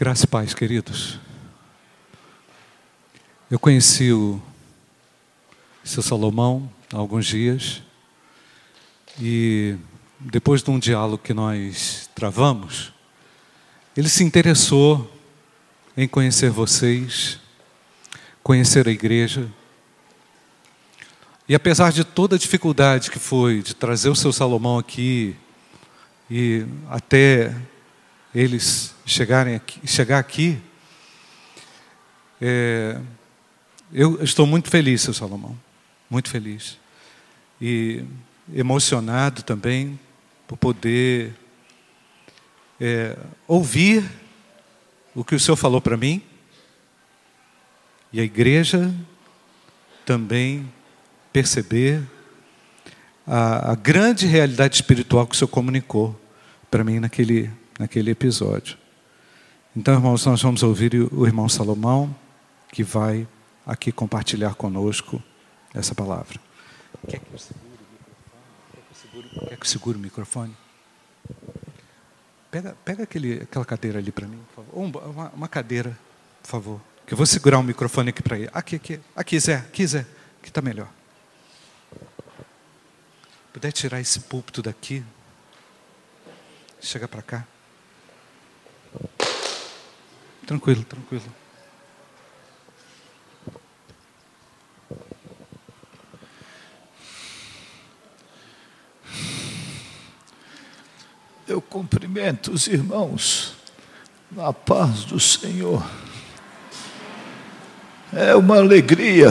Graça e paz, queridos. Eu conheci o seu Salomão há alguns dias e depois de um diálogo que nós travamos, ele se interessou em conhecer vocês, conhecer a igreja. E apesar de toda a dificuldade que foi de trazer o seu Salomão aqui e até eles chegarem aqui, chegar aqui, é, eu estou muito feliz, seu Salomão, muito feliz. E emocionado também por poder é, ouvir o que o Senhor falou para mim. E a igreja também perceber a, a grande realidade espiritual que o Senhor comunicou para mim naquele, naquele episódio. Então, irmãos, nós vamos ouvir o irmão Salomão, que vai aqui compartilhar conosco essa palavra. Quer que eu segure o microfone? Quer que eu segure, o microfone? Pega, pega aquele, aquela cadeira ali para mim, por favor. Uma, uma, cadeira, por favor. Que eu vou segurar o microfone aqui para ele. Aqui, aqui, aqui, Zé, aqui, Zé, que está melhor. Puder tirar esse púlpito daqui, Chega para cá. Tranquilo, tranquilo. Eu cumprimento os irmãos na paz do Senhor. É uma alegria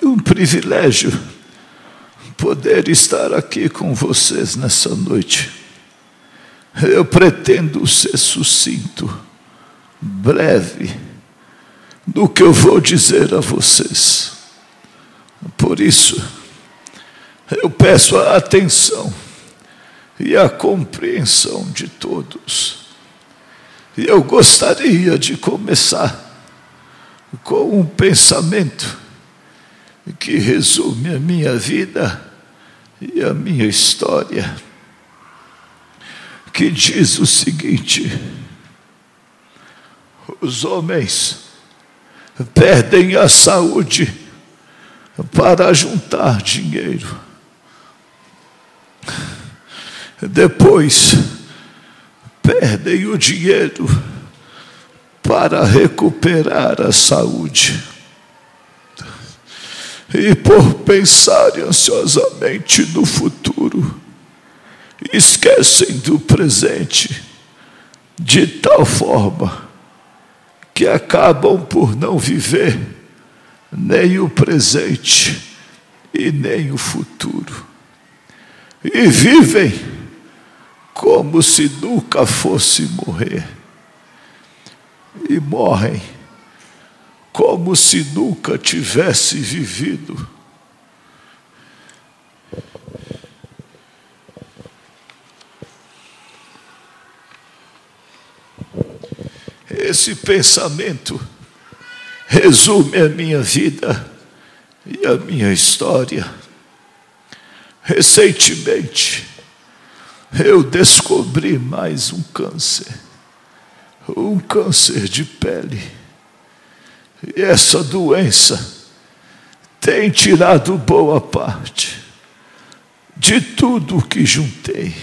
e um privilégio poder estar aqui com vocês nessa noite. Eu pretendo ser sucinto, breve, do que eu vou dizer a vocês. Por isso, eu peço a atenção e a compreensão de todos. E eu gostaria de começar com um pensamento que resume a minha vida e a minha história, que diz o seguinte: os homens perdem a saúde para juntar dinheiro. Depois, perdem o dinheiro para recuperar a saúde e por pensar ansiosamente no futuro, esquecem do presente de tal forma que acabam por não viver nem o presente e nem o futuro. E vivem como se nunca fosse morrer. E morrem como se nunca tivesse vivido. Esse pensamento resume a minha vida e a minha história. Recentemente, eu descobri mais um câncer, um câncer de pele e essa doença tem tirado boa parte de tudo que juntei.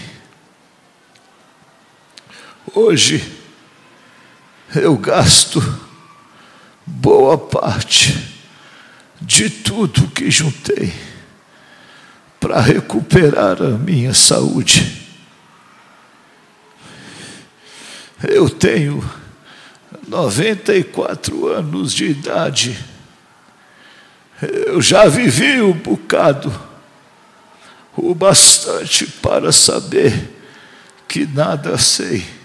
Hoje eu gasto boa parte de tudo que juntei para recuperar a minha saúde. Eu tenho 94 anos de idade. Eu já vivi um bocado, o bastante para saber que nada sei.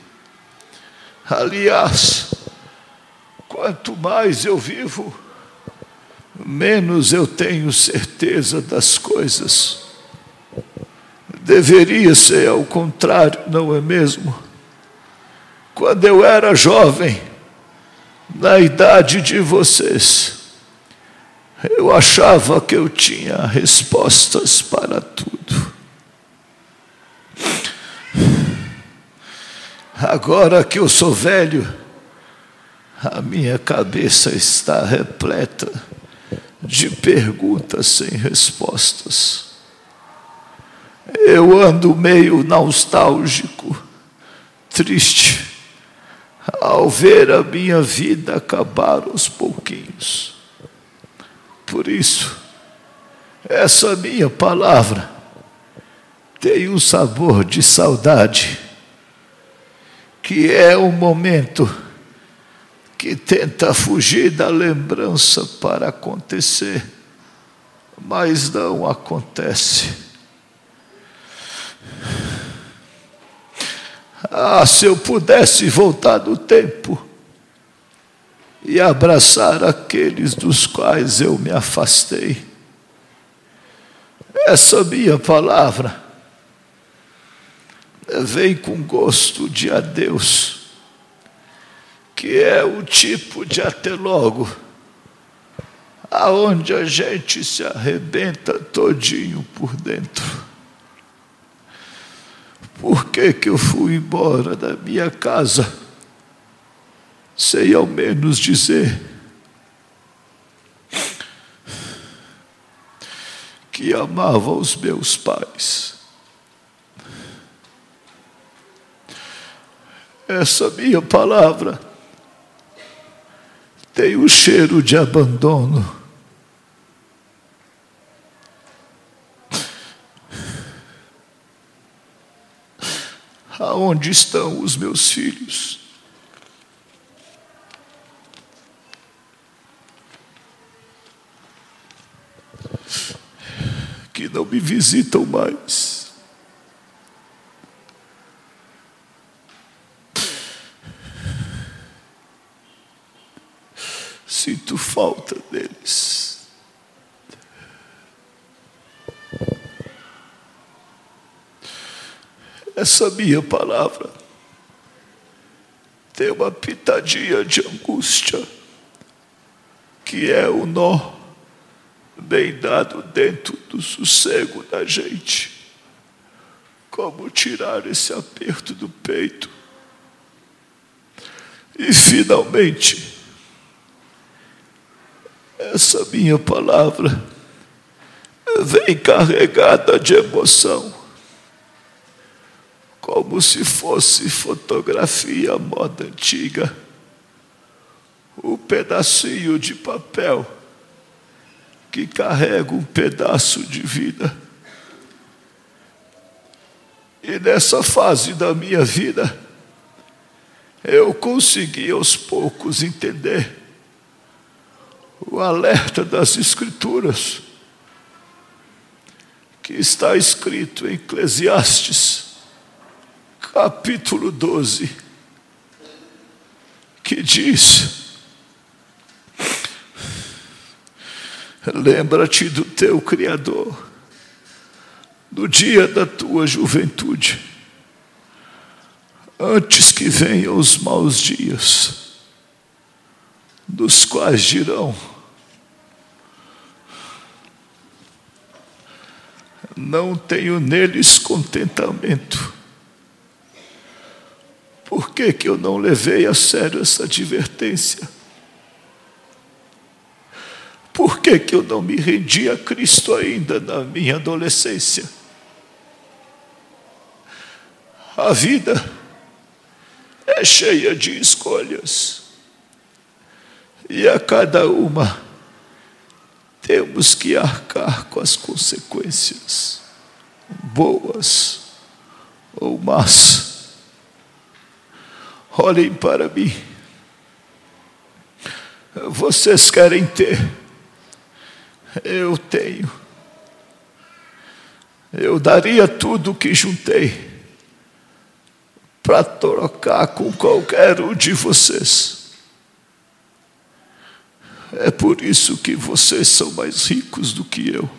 Aliás, quanto mais eu vivo, menos eu tenho certeza das coisas. Deveria ser ao contrário, não é mesmo? Quando eu era jovem, na idade de vocês, eu achava que eu tinha respostas para tudo. Agora que eu sou velho, a minha cabeça está repleta de perguntas sem respostas. Eu ando meio nostálgico, triste, ao ver a minha vida acabar aos pouquinhos. Por isso, essa minha palavra tem um sabor de saudade que é o momento que tenta fugir da lembrança para acontecer, mas não acontece. Ah, se eu pudesse voltar no tempo e abraçar aqueles dos quais eu me afastei. Essa minha palavra vem com gosto de adeus, que é o tipo de até logo, aonde a gente se arrebenta todinho por dentro. Por que, que eu fui embora da minha casa sem ao menos dizer que amava os meus pais? Essa minha palavra tem o cheiro de abandono. Aonde estão os meus filhos? Que não me visitam mais. Sinto falta deles. Essa minha palavra tem uma pitadinha de angústia, que é o nó bem dado dentro do sossego da gente. Como tirar esse aperto do peito? E finalmente, essa minha palavra vem carregada de emoção, como se fosse fotografia moda antiga, o um pedacinho de papel que carrega um pedaço de vida. E nessa fase da minha vida, eu consegui aos poucos entender o alerta das Escrituras, que está escrito em Eclesiastes, capítulo 12, que diz: Lembra-te do teu Criador, no dia da tua juventude, antes que venham os maus dias dos quais dirão: Não tenho neles contentamento. Por que, que eu não levei a sério essa advertência? Por que, que eu não me rendi a Cristo ainda na minha adolescência? A vida é cheia de escolhas. E a cada uma temos que arcar com as consequências, boas ou más. Olhem para mim. Vocês querem ter, eu tenho. Eu daria tudo o que juntei para trocar com qualquer um de vocês. É por isso que vocês são mais ricos do que eu.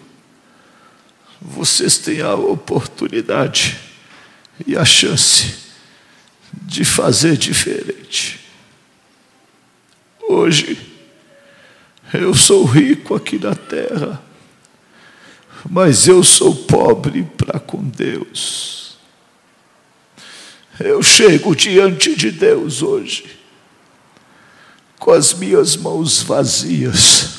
Vocês têm a oportunidade e a chance de fazer diferente. Hoje, eu sou rico aqui na terra, mas eu sou pobre para com Deus. Eu chego diante de Deus hoje com as minhas mãos vazias.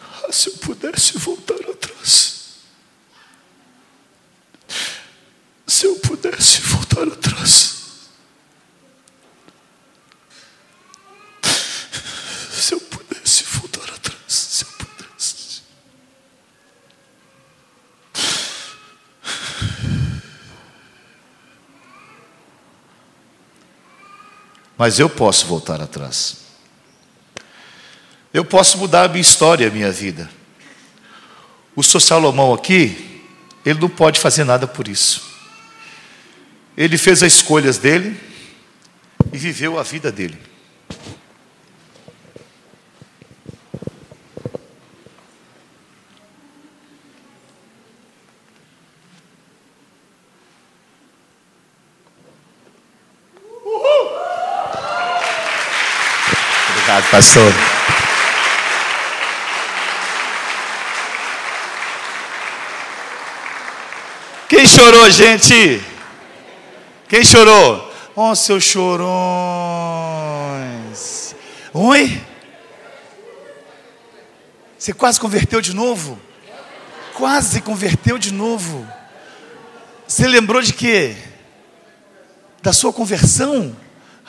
Ah, se eu pudesse voltar atrás. Se eu pudesse voltar atrás. Se eu pudesse voltar atrás. Se eu pudesse. Mas eu posso voltar atrás. Eu posso mudar a minha história, a minha vida. O seu Salomão aqui, ele não pode fazer nada por isso. Ele fez as escolhas dele e viveu a vida dele. Obrigado, pastor. Quem chorou, gente? Quem chorou? Oh, seus chorões. Oi? Você quase converteu de novo? Quase converteu de novo. Você lembrou de quê? Da sua conversão?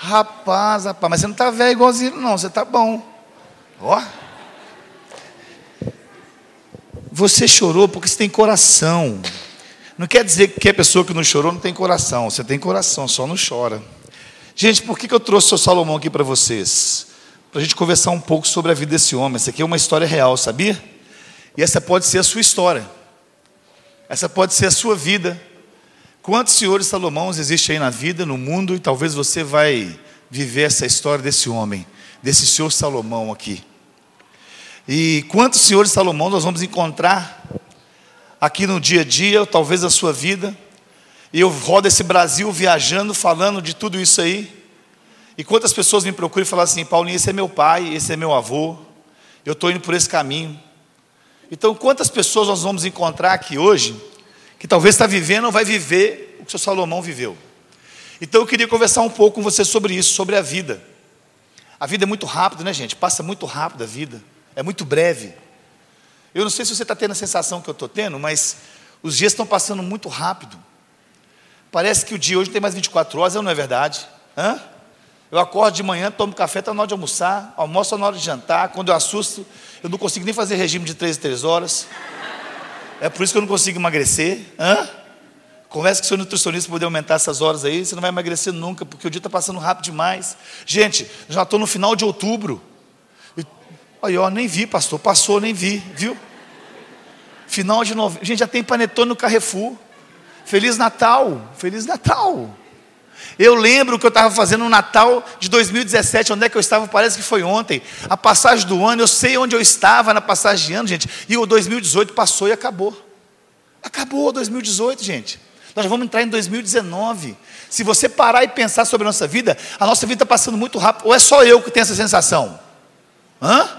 Rapaz, rapaz, mas você não está velho igualzinho, não, você está bom. Ó. Você chorou porque você tem coração. Não quer dizer que a pessoa que não chorou não tem coração. Você tem coração, só não chora. Gente, por que, eu trouxe o Salomão aqui para vocês? Para a gente conversar um pouco sobre a vida desse homem. Essa aqui é uma história real, sabia? E essa pode ser a sua história. Essa pode ser a sua vida. Quantos senhores Salomãos existem aí na vida, no mundo, e talvez você vai viver essa história desse homem, desse senhor Salomão aqui. E quantos senhores Salomão nós vamos encontrar aqui no dia a dia, ou talvez a sua vida. E eu rodo esse Brasil viajando, falando de tudo isso aí. E quantas pessoas me procuram e falam assim: Paulinho, esse é meu pai, esse é meu avô, eu estou indo por esse caminho. Então, quantas pessoas nós vamos encontrar aqui hoje que talvez está vivendo ou vai viver o que o seu Salomão viveu. Então eu queria conversar um pouco com você sobre isso, sobre a vida. A vida é muito rápida, né, gente? Passa muito rápido a vida. É muito breve. Eu não sei se você está tendo a sensação que eu estou tendo, mas os dias estão passando muito rápido. Parece que o dia hoje tem mais 24 horas, não é verdade? Hã? Eu acordo de manhã, tomo café, está na hora de almoçar, almoço na hora de jantar. Quando eu assusto, eu não consigo nem fazer regime de 3 em 3 horas. É por isso que eu não consigo emagrecer. Hã? Conversa com seu nutricionista para poder aumentar essas horas aí. Você não vai emagrecer nunca, porque o dia está passando rápido demais. Gente, já estou no final de outubro. Aí, ó, nem vi, pastor. Passou, nem vi, viu? Final de novembro. Gente, já tem panetone no Carrefour. Feliz Natal. Feliz Natal. Eu lembro que eu estava fazendo no Natal de 2017, onde é que eu estava? Parece que foi ontem. A passagem do ano, eu sei onde eu estava na passagem de ano, gente. E o 2018 passou e acabou. Acabou 2018, gente. Nós vamos entrar em 2019. Se você parar e pensar sobre a nossa vida, a nossa vida está passando muito rápido. Ou é só eu que tenho essa sensação? Hã?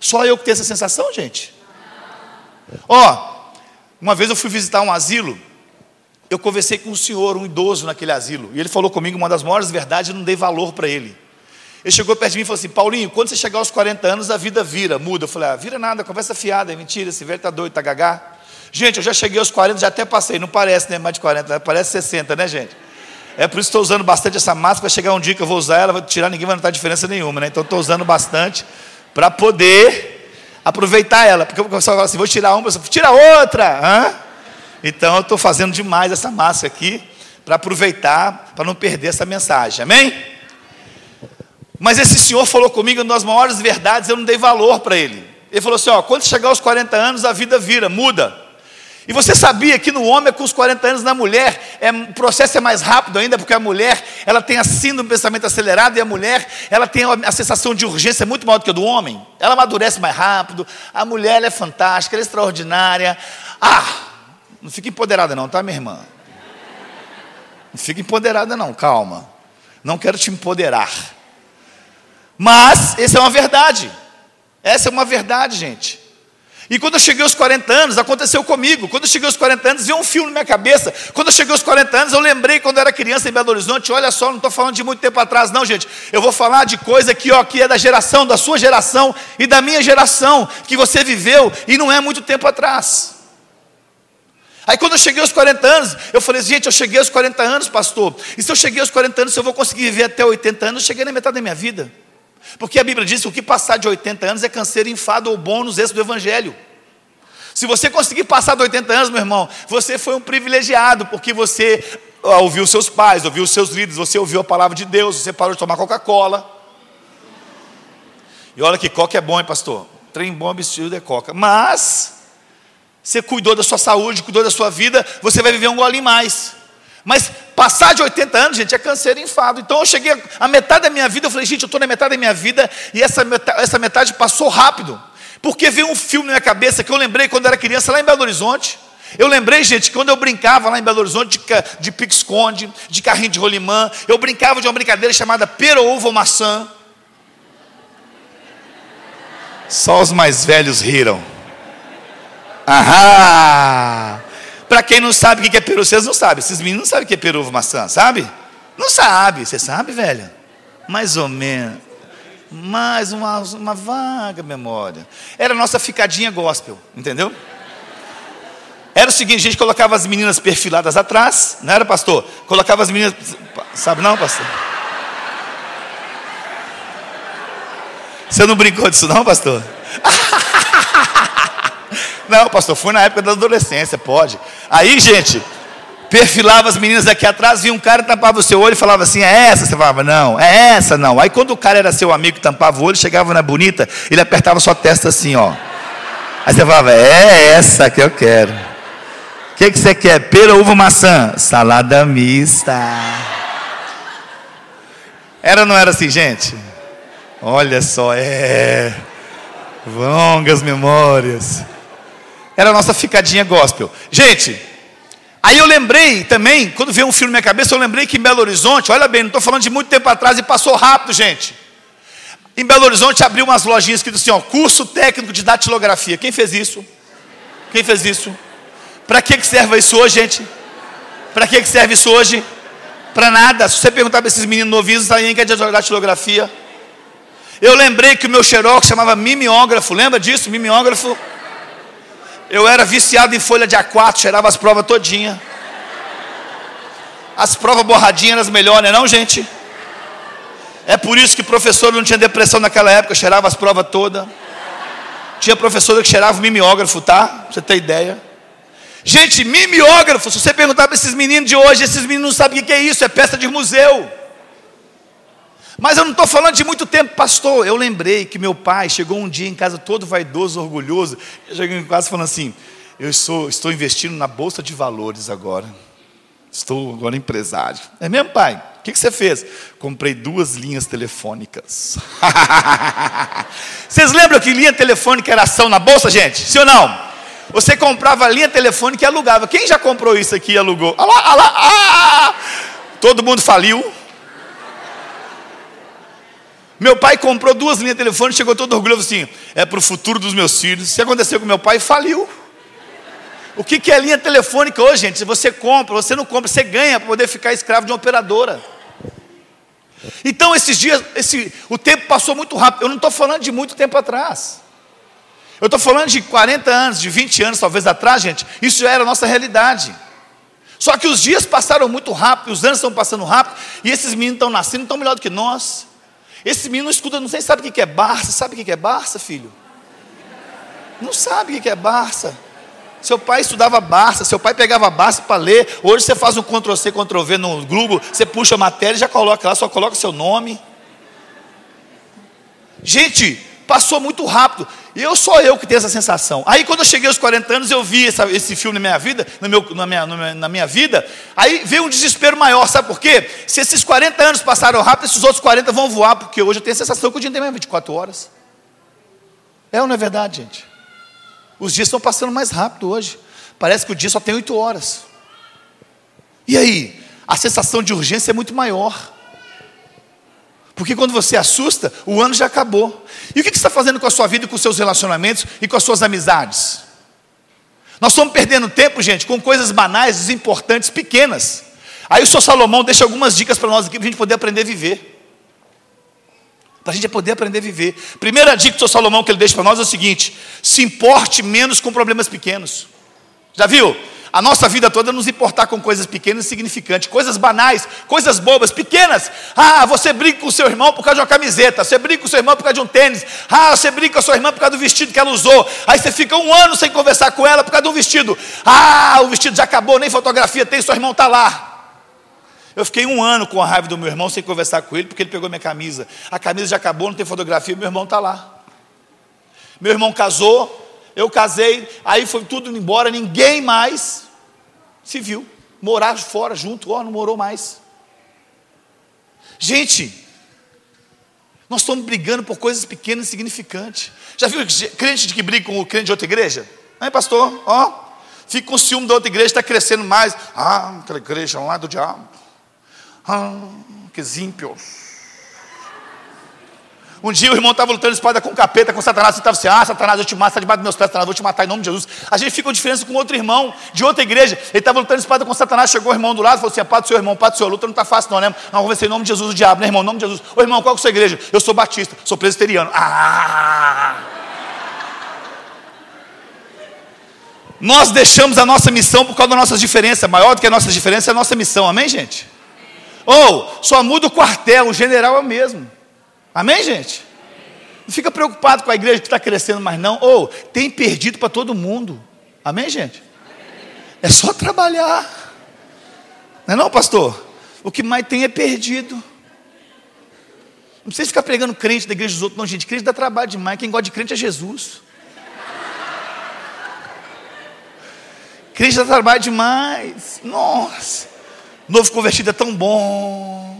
Só eu que tenho essa sensação, gente? Ó, uma vez eu fui visitar um asilo eu conversei com um senhor, um idoso naquele asilo, e ele falou comigo uma das maiores verdades, eu não dei valor para ele. Ele chegou perto de mim e falou assim: Paulinho, quando você chegar aos 40 anos, a vida vira, muda. Eu falei: ah, vira nada, conversa fiada, é mentira, esse velho está doido, está gagá. Gente, eu já cheguei aos 40, já até passei, não parece, né? Mais de 40, parece 60, né, gente? É por isso que estou usando bastante essa máscara. Vai chegar um dia que eu vou usar ela, vou tirar, ninguém vai notar diferença nenhuma, né? Então estou usando bastante para poder aproveitar ela. Porque o pessoal fala assim: vou tirar uma, tira outra. Hã? Então eu estou fazendo demais essa massa aqui para aproveitar, para não perder essa mensagem. Amém? Mas esse senhor falou comigo uma das maiores verdades, eu não dei valor para ele. Ele falou assim: ó, quando chegar aos 40 anos, a vida vira, muda. E você sabia que no homem, com os 40 anos, na mulher, é, o processo é mais rápido ainda, porque a mulher, ela tem a síndrome do pensamento acelerado, e a mulher, ela tem a, sensação de urgência muito maior do que a do homem. Ela amadurece mais rápido, a mulher é fantástica, ela é extraordinária. Ah, não fica empoderada, não, tá, minha irmã? Não fica empoderada, não, calma. Não quero te empoderar. Mas, essa é uma verdade. Essa é uma verdade, gente. E quando eu cheguei aos 40 anos, aconteceu comigo. Quando eu cheguei aos 40 anos, veio um filme na minha cabeça. Quando eu cheguei aos 40 anos, eu lembrei quando eu era criança em Belo Horizonte. Olha só, não estou falando de muito tempo atrás, não, gente. Eu vou falar de coisa que, ó, que é da geração, da sua geração e da minha geração, que você viveu e não é muito tempo atrás. Aí quando eu cheguei aos 40 anos, eu falei, gente, eu cheguei aos 40 anos, pastor. E se eu cheguei aos 40 anos, se eu vou conseguir viver até 80 anos, eu cheguei na metade da minha vida. Porque a Bíblia diz que o que passar de 80 anos é canseiro, enfado ou bônus esse do Evangelho. Se você conseguir passar de 80 anos, meu irmão, você foi um privilegiado, porque você ouviu seus pais, ouviu seus líderes, você ouviu a palavra de Deus, você parou de tomar Coca-Cola. E olha que coca é bom, hein, pastor? Trem bom absurdo é coca. Mas, você cuidou da sua saúde, cuidou da sua vida, você vai viver um golinho mais. Mas passar de 80 anos, gente, é câncer e enfado. Então eu cheguei a metade da minha vida, eu falei, gente, eu estou na metade da minha vida e essa metade, essa metade passou rápido. Porque veio um filme na minha cabeça que eu lembrei quando eu era criança lá em Belo Horizonte. Eu lembrei, gente, quando eu brincava lá em Belo Horizonte de, de pique-esconde, de carrinho de rolimã, eu brincava de uma brincadeira chamada pera, ovo maçã. Só os mais velhos riram. Ahá! Para quem não sabe o que é peru, vocês não sabem. Esses meninos não sabem o que é peru, maçã, sabe? Não sabe. Você sabe, velho? Mais ou menos. Mais uma, uma vaga memória. Era a nossa ficadinha gospel, entendeu? Era o seguinte, a gente colocava as meninas perfiladas atrás, não era, pastor? Colocava as meninas. Sabe não, pastor? Você não brincou disso, não, pastor? Não, pastor, foi na época da adolescência, pode. Aí, gente, perfilava as meninas aqui atrás, via um cara tampava o seu olho e falava assim: é essa? Você falava, não, é essa não. Aí quando o cara era seu amigo que tampava o olho, chegava na bonita, ele apertava sua testa assim, ó. Aí você falava, é essa que eu quero. O que, que você quer? Pera, uva, maçã? Salada mista. Era ou não era assim, gente? Olha só, é. Longas memórias. Era a nossa ficadinha gospel. Gente, aí eu lembrei também, quando veio um filme na minha cabeça, eu lembrei que em Belo Horizonte, olha bem, não estou falando de muito tempo atrás e passou rápido, gente. Em Belo Horizonte abriu umas lojinhas que assim, ó, curso técnico de datilografia. Quem fez isso? Quem fez isso? Para que, serve isso hoje, gente? Para que, serve isso hoje? Para nada. Se você perguntar para esses meninos novinhos, sabem que é de datilografia. Eu lembrei que o meu xerox chamava mimeógrafo. Lembra disso? Mimeógrafo. Eu era viciado em folha de A4, cheirava as provas todinha. As provas borradinhas eram as melhores, não, é gente? É por isso que professor não tinha depressão naquela época, cheirava as provas todas. Tinha professora que cheirava o mimeógrafo, tá? Pra você ter ideia. Gente, mimeógrafo, se você perguntar para esses meninos de hoje, esses meninos não sabem o que é isso, é peça de museu. Mas eu não estou falando de muito tempo, pastor. Eu lembrei que meu pai chegou um dia em casa todo vaidoso, orgulhoso. Cheguei em casa falando assim: Eu sou, estou investindo na bolsa de valores agora. Estou agora empresário. É mesmo, pai? O que, que você fez? Comprei duas linhas telefônicas. Vocês lembram que linha telefônica era ação na bolsa, gente? Sim ou não? Você comprava linha telefônica e alugava. Quem já comprou isso aqui e alugou? Ah lá, ah lá, ah! Todo mundo faliu. Meu pai comprou duas linhas de telefone, chegou todo orgulhoso assim: é para o futuro dos meus filhos. Se aconteceu com meu pai, faliu. O que, que é linha telefônica hoje, gente? Você compra, você não compra, você ganha para poder ficar escravo de uma operadora. Então, esses dias, esse, o tempo passou muito rápido. Eu não estou falando de muito tempo atrás. Eu estou falando de 40 anos, de 20 anos talvez atrás, gente. Isso já era a nossa realidade. Só que os dias passaram muito rápido, os anos estão passando rápido, e esses meninos estão nascendo, estão melhor do que nós. Esse menino escuta, não sei, sabe o que é Barça? Sabe o que é Barça, filho? Não sabe o que é Barça. Seu pai estudava Barça, seu pai pegava Barça para ler. Hoje você faz um Ctrl-C, Ctrl-V no Google, você puxa a matéria e já coloca lá, só coloca seu nome. Gente, passou muito rápido. E eu sou eu que tenho essa sensação. Aí quando eu cheguei aos 40 anos, eu vi essa, esse filme na minha vida, no meu, na, minha, na minha vida, aí veio um desespero maior, sabe por quê? Se esses 40 anos passaram rápido, esses outros 40 vão voar, porque hoje eu tenho a sensação que o dia tem mais 24 horas. É ou não é verdade, gente? Os dias estão passando mais rápido hoje. Parece que o dia só tem 8 horas. E aí? A sensação de urgência é muito maior. Porque quando você assusta, o ano já acabou. E o que você está fazendo com a sua vida, com os seus relacionamentos e com as suas amizades? Nós estamos perdendo tempo, gente, com coisas banais, desimportantes, pequenas. Aí o senhor Salomão deixa algumas dicas para nós aqui para a gente poder aprender a viver. Para a gente poder aprender a viver. Primeira dica do Salomão que ele deixa para nós é o seguinte: se importe menos com problemas pequenos. Já viu? A nossa vida toda nos importar com coisas pequenas e insignificantes, coisas banais, coisas bobas, pequenas. Ah, você brinca com o seu irmão por causa de uma camiseta, você brinca com o seu irmão por causa de um tênis, ah, você brinca com a sua irmã por causa do vestido que ela usou, aí você fica um ano sem conversar com ela por causa de um vestido. Ah, o vestido já acabou, nem fotografia tem, seu irmão está lá. Eu fiquei um ano com a raiva do meu irmão sem conversar com ele, porque ele pegou minha camisa. A camisa já acabou, não tem fotografia, meu irmão está lá. Meu irmão casou, eu casei, aí foi tudo embora, ninguém mais se viu. Morar fora junto, ó, não morou mais. Gente, nós estamos brigando por coisas pequenas e insignificantes. Já viu crente que briga com o crente de outra igreja? Aí, pastor, ó, fica com ciúme da outra igreja, está crescendo mais. Ah, aquela igreja lá do diabo. Ah, que ímpios. Um dia o irmão estava lutando espada com capeta, com Satanás, e estava assim: Ah, Satanás, eu te mato, está debaixo dos meus pés, Satanás, vou te matar em nome de Jesus. A gente fica com diferença com outro irmão de outra igreja. Ele estava lutando espada com Satanás, chegou o irmão do lado, falou assim: Pá do seu irmão, pá do seu, luta não está fácil, não, né? Não, vencer em nome de Jesus o diabo, né, irmão? Em nome de Jesus. Ô irmão, qual é a sua igreja? Eu sou batista, sou presbiteriano. Ah! Nós deixamos a nossa missão por causa das nossas diferenças. Maior do que a nossa diferença é a nossa missão. Amém, gente? Ou só muda o quartel, o general é o mesmo. Amém, gente? Não fica preocupado com a igreja que está crescendo mais, não. Ou tem perdido para todo mundo. Amém, gente? É só trabalhar. Não é não, pastor? O que mais tem é perdido. Não precisa ficar pregando crente da igreja dos outros, não, gente. Crente dá trabalho demais. Quem gosta de crente é Jesus. Crente dá trabalho demais. Nossa. Novo convertido é tão bom.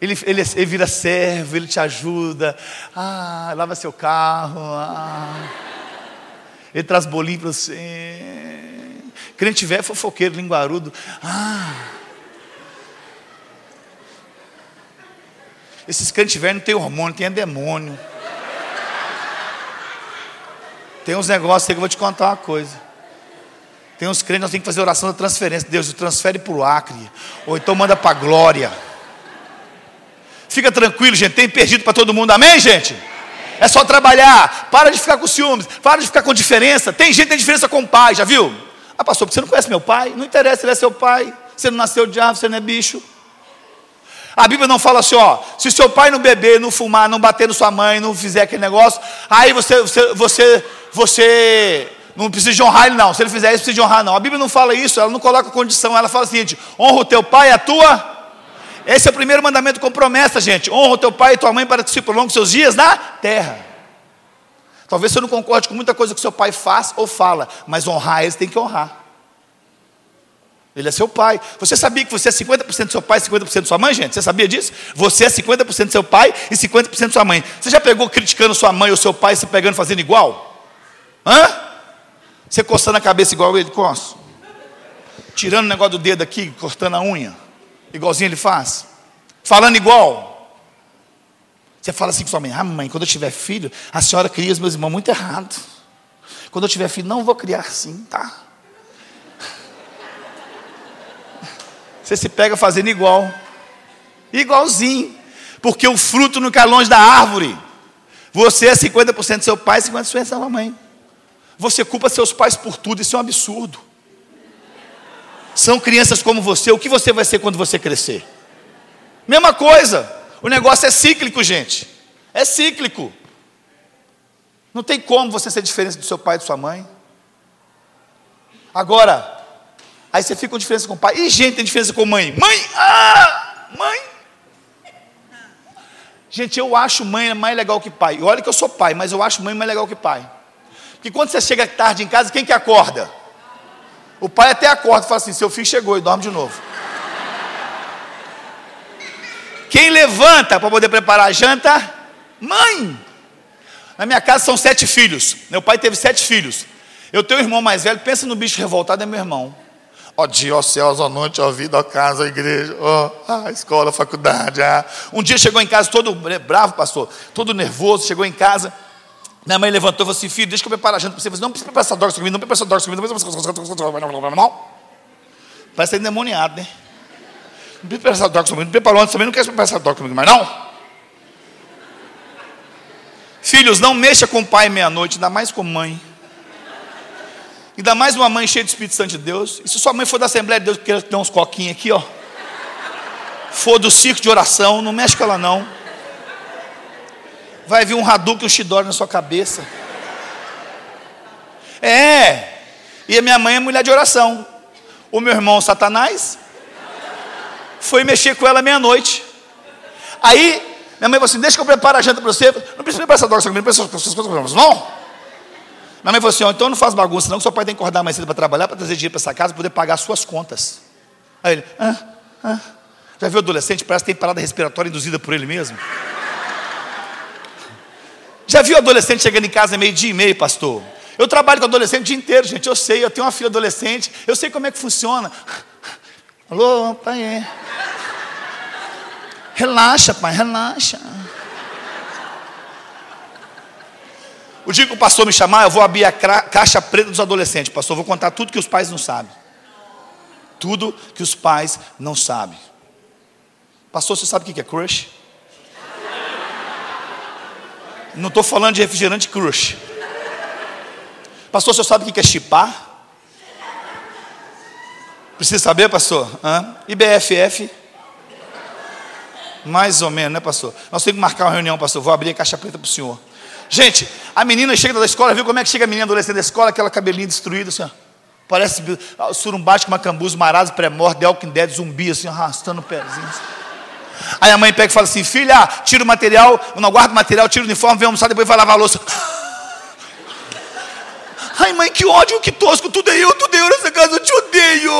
Ele, ele, ele, vira servo, ele te ajuda. Ah, lava seu carro. Ah. Ele traz bolinho para você. Crente velho, fofoqueiro, linguarudo. Ah. Esses crentes velhos não tem hormônio, tem demônio. Tem uns negócios aí que eu vou te contar uma coisa. Tem uns crentes, nós temos que fazer oração da transferência. Deus, transfere para o Acre. Ou então manda para a glória. Fica tranquilo, gente, tem perdido para todo mundo, amém, gente? É só trabalhar, para de ficar com ciúmes, para de ficar com diferença. Tem gente que tem diferença com o pai, já viu? Ah, pastor, porque você não conhece meu pai? Não interessa, ele é seu pai. Você não nasceu de árvore, você não é bicho. A Bíblia não fala assim, ó, se seu pai não beber, não fumar, não bater na sua mãe, não fizer aquele negócio, aí você, você, você, você não precisa de honrar ele, não. Se ele fizer isso, precisa de honrar, não. A Bíblia não fala isso, ela não coloca condição, ela fala o seguinte: honra o teu pai e a tua esse é o primeiro mandamento com promessa, gente. Honra o teu pai e tua mãe para que se prolongue seus dias na terra. Talvez você não concorde com muita coisa que seu pai faz ou fala, mas honrar eles tem que honrar. Ele é seu pai. Você sabia que você é 50% do seu pai e 50% da sua mãe, gente? Você sabia disso? Você é 50% do seu pai e 50% da sua mãe. Você já pegou criticando sua mãe ou seu pai se pegando fazendo igual? Hã? Você coçando a cabeça igual ele coça? Tirando o negócio do dedo aqui, cortando a unha? Igualzinho ele faz, falando igual. Você fala assim com sua mãe: Ah, mãe, quando eu tiver filho, a senhora cria os meus irmãos muito errado. Quando eu tiver filho, não vou criar assim, tá? Você se pega fazendo igual, igualzinho, porque o fruto não cai longe da árvore. Você é 50% do seu pai, 50% da sua mãe. Você culpa seus pais por tudo, isso é um absurdo são crianças como você, o que você vai ser quando você crescer? Mesma coisa, o negócio é cíclico, gente. É cíclico. Não tem como você ser diferente do seu pai e de sua mãe. Agora, aí você fica com diferença com o pai. E gente tem diferença com mãe. Mãe, ah, mãe. Gente, eu acho mãe mais legal que pai. E olha que eu sou pai, mas eu acho mãe mais legal que pai. Porque quando você chega tarde em casa, quem que acorda? O pai até acorda e fala assim: seu filho chegou e dorme de novo. Quem levanta para poder preparar a janta? Mãe. Na minha casa são sete filhos. Meu pai teve sete filhos. Eu tenho um irmão mais velho, pensa no bicho revoltado, é meu irmão. Ó dia, ó céus, ó noite, ó vida, ó casa, ó igreja, ó a escola, a faculdade. Um dia chegou em casa todo bravo, pastor, todo nervoso, chegou em casa. Minha mãe levantou e falou assim: Filho, deixa eu preparar a janta para você. Falei, não precisa preparar essa droga comigo, não precisa preparar essa droga comigo. Não. Parece endemoniado, né? Não precisa preparar essa comigo. Não preparou antes também, não quer preparar essa comigo, mas não. Filhos, não mexa com o pai meia-noite, ainda mais com mãe. Ainda mais uma mãe cheia de Espírito Santo de Deus. E se sua mãe for da Assembleia de Deus, que tem uns coquinhos aqui, ó. For do circo de oração, não mexe com ela não. Vai vir um Hadouken, um Shidori na sua cabeça. É. E a minha mãe é mulher de oração. O meu irmão Satanás foi mexer com ela meia-noite. Aí, minha mãe falou assim: Deixa que eu prepare a janta para você. Não precisa preparar essa droga, não precisa essas coisas, não. Minha mãe falou assim: oh, então não faz bagunça, não, que seu pai tem que acordar mais cedo para trabalhar, para trazer dinheiro para essa casa, para poder pagar as suas contas. Aí ele, ah, ah. Já viu adolescente? Parece que tem parada respiratória induzida por ele mesmo. Já viu adolescente chegando em casa meio dia e meio, pastor? Eu trabalho com adolescente o dia inteiro, gente. Eu sei, eu tenho uma filha adolescente, eu sei como é que funciona. Alô, pai, é. Relaxa, pai, relaxa. O dia que o pastor me chamar, eu vou abrir a caixa preta dos adolescentes. Pastor, eu vou contar tudo que os pais não sabem. Tudo que os pais não sabem. Pastor, você sabe o que é crush? Não estou falando de refrigerante crush. Pastor, você sabe o que é chipar? Precisa saber, pastor? Hã? IBFF? Mais ou menos, né, pastor? Nós temos que marcar uma reunião, pastor. Vou abrir a caixa preta para o senhor. Gente, a menina chega da escola, viu como é que chega a menina adolescente da escola, aquela cabelinho destruído, assim, ó. Parece surumbático, macambuzo, marado, pré-morte, Elkin Dead, zumbi, assim, arrastando o pezinho. Assim. Aí a mãe pega e fala assim: Filha, tira o material, não guarda o material, tira o uniforme, vem almoçar, depois vai lavar a louça. Ai, mãe, que ódio, que tosco, tudo é eu, tudo é eu nessa casa, eu te odeio.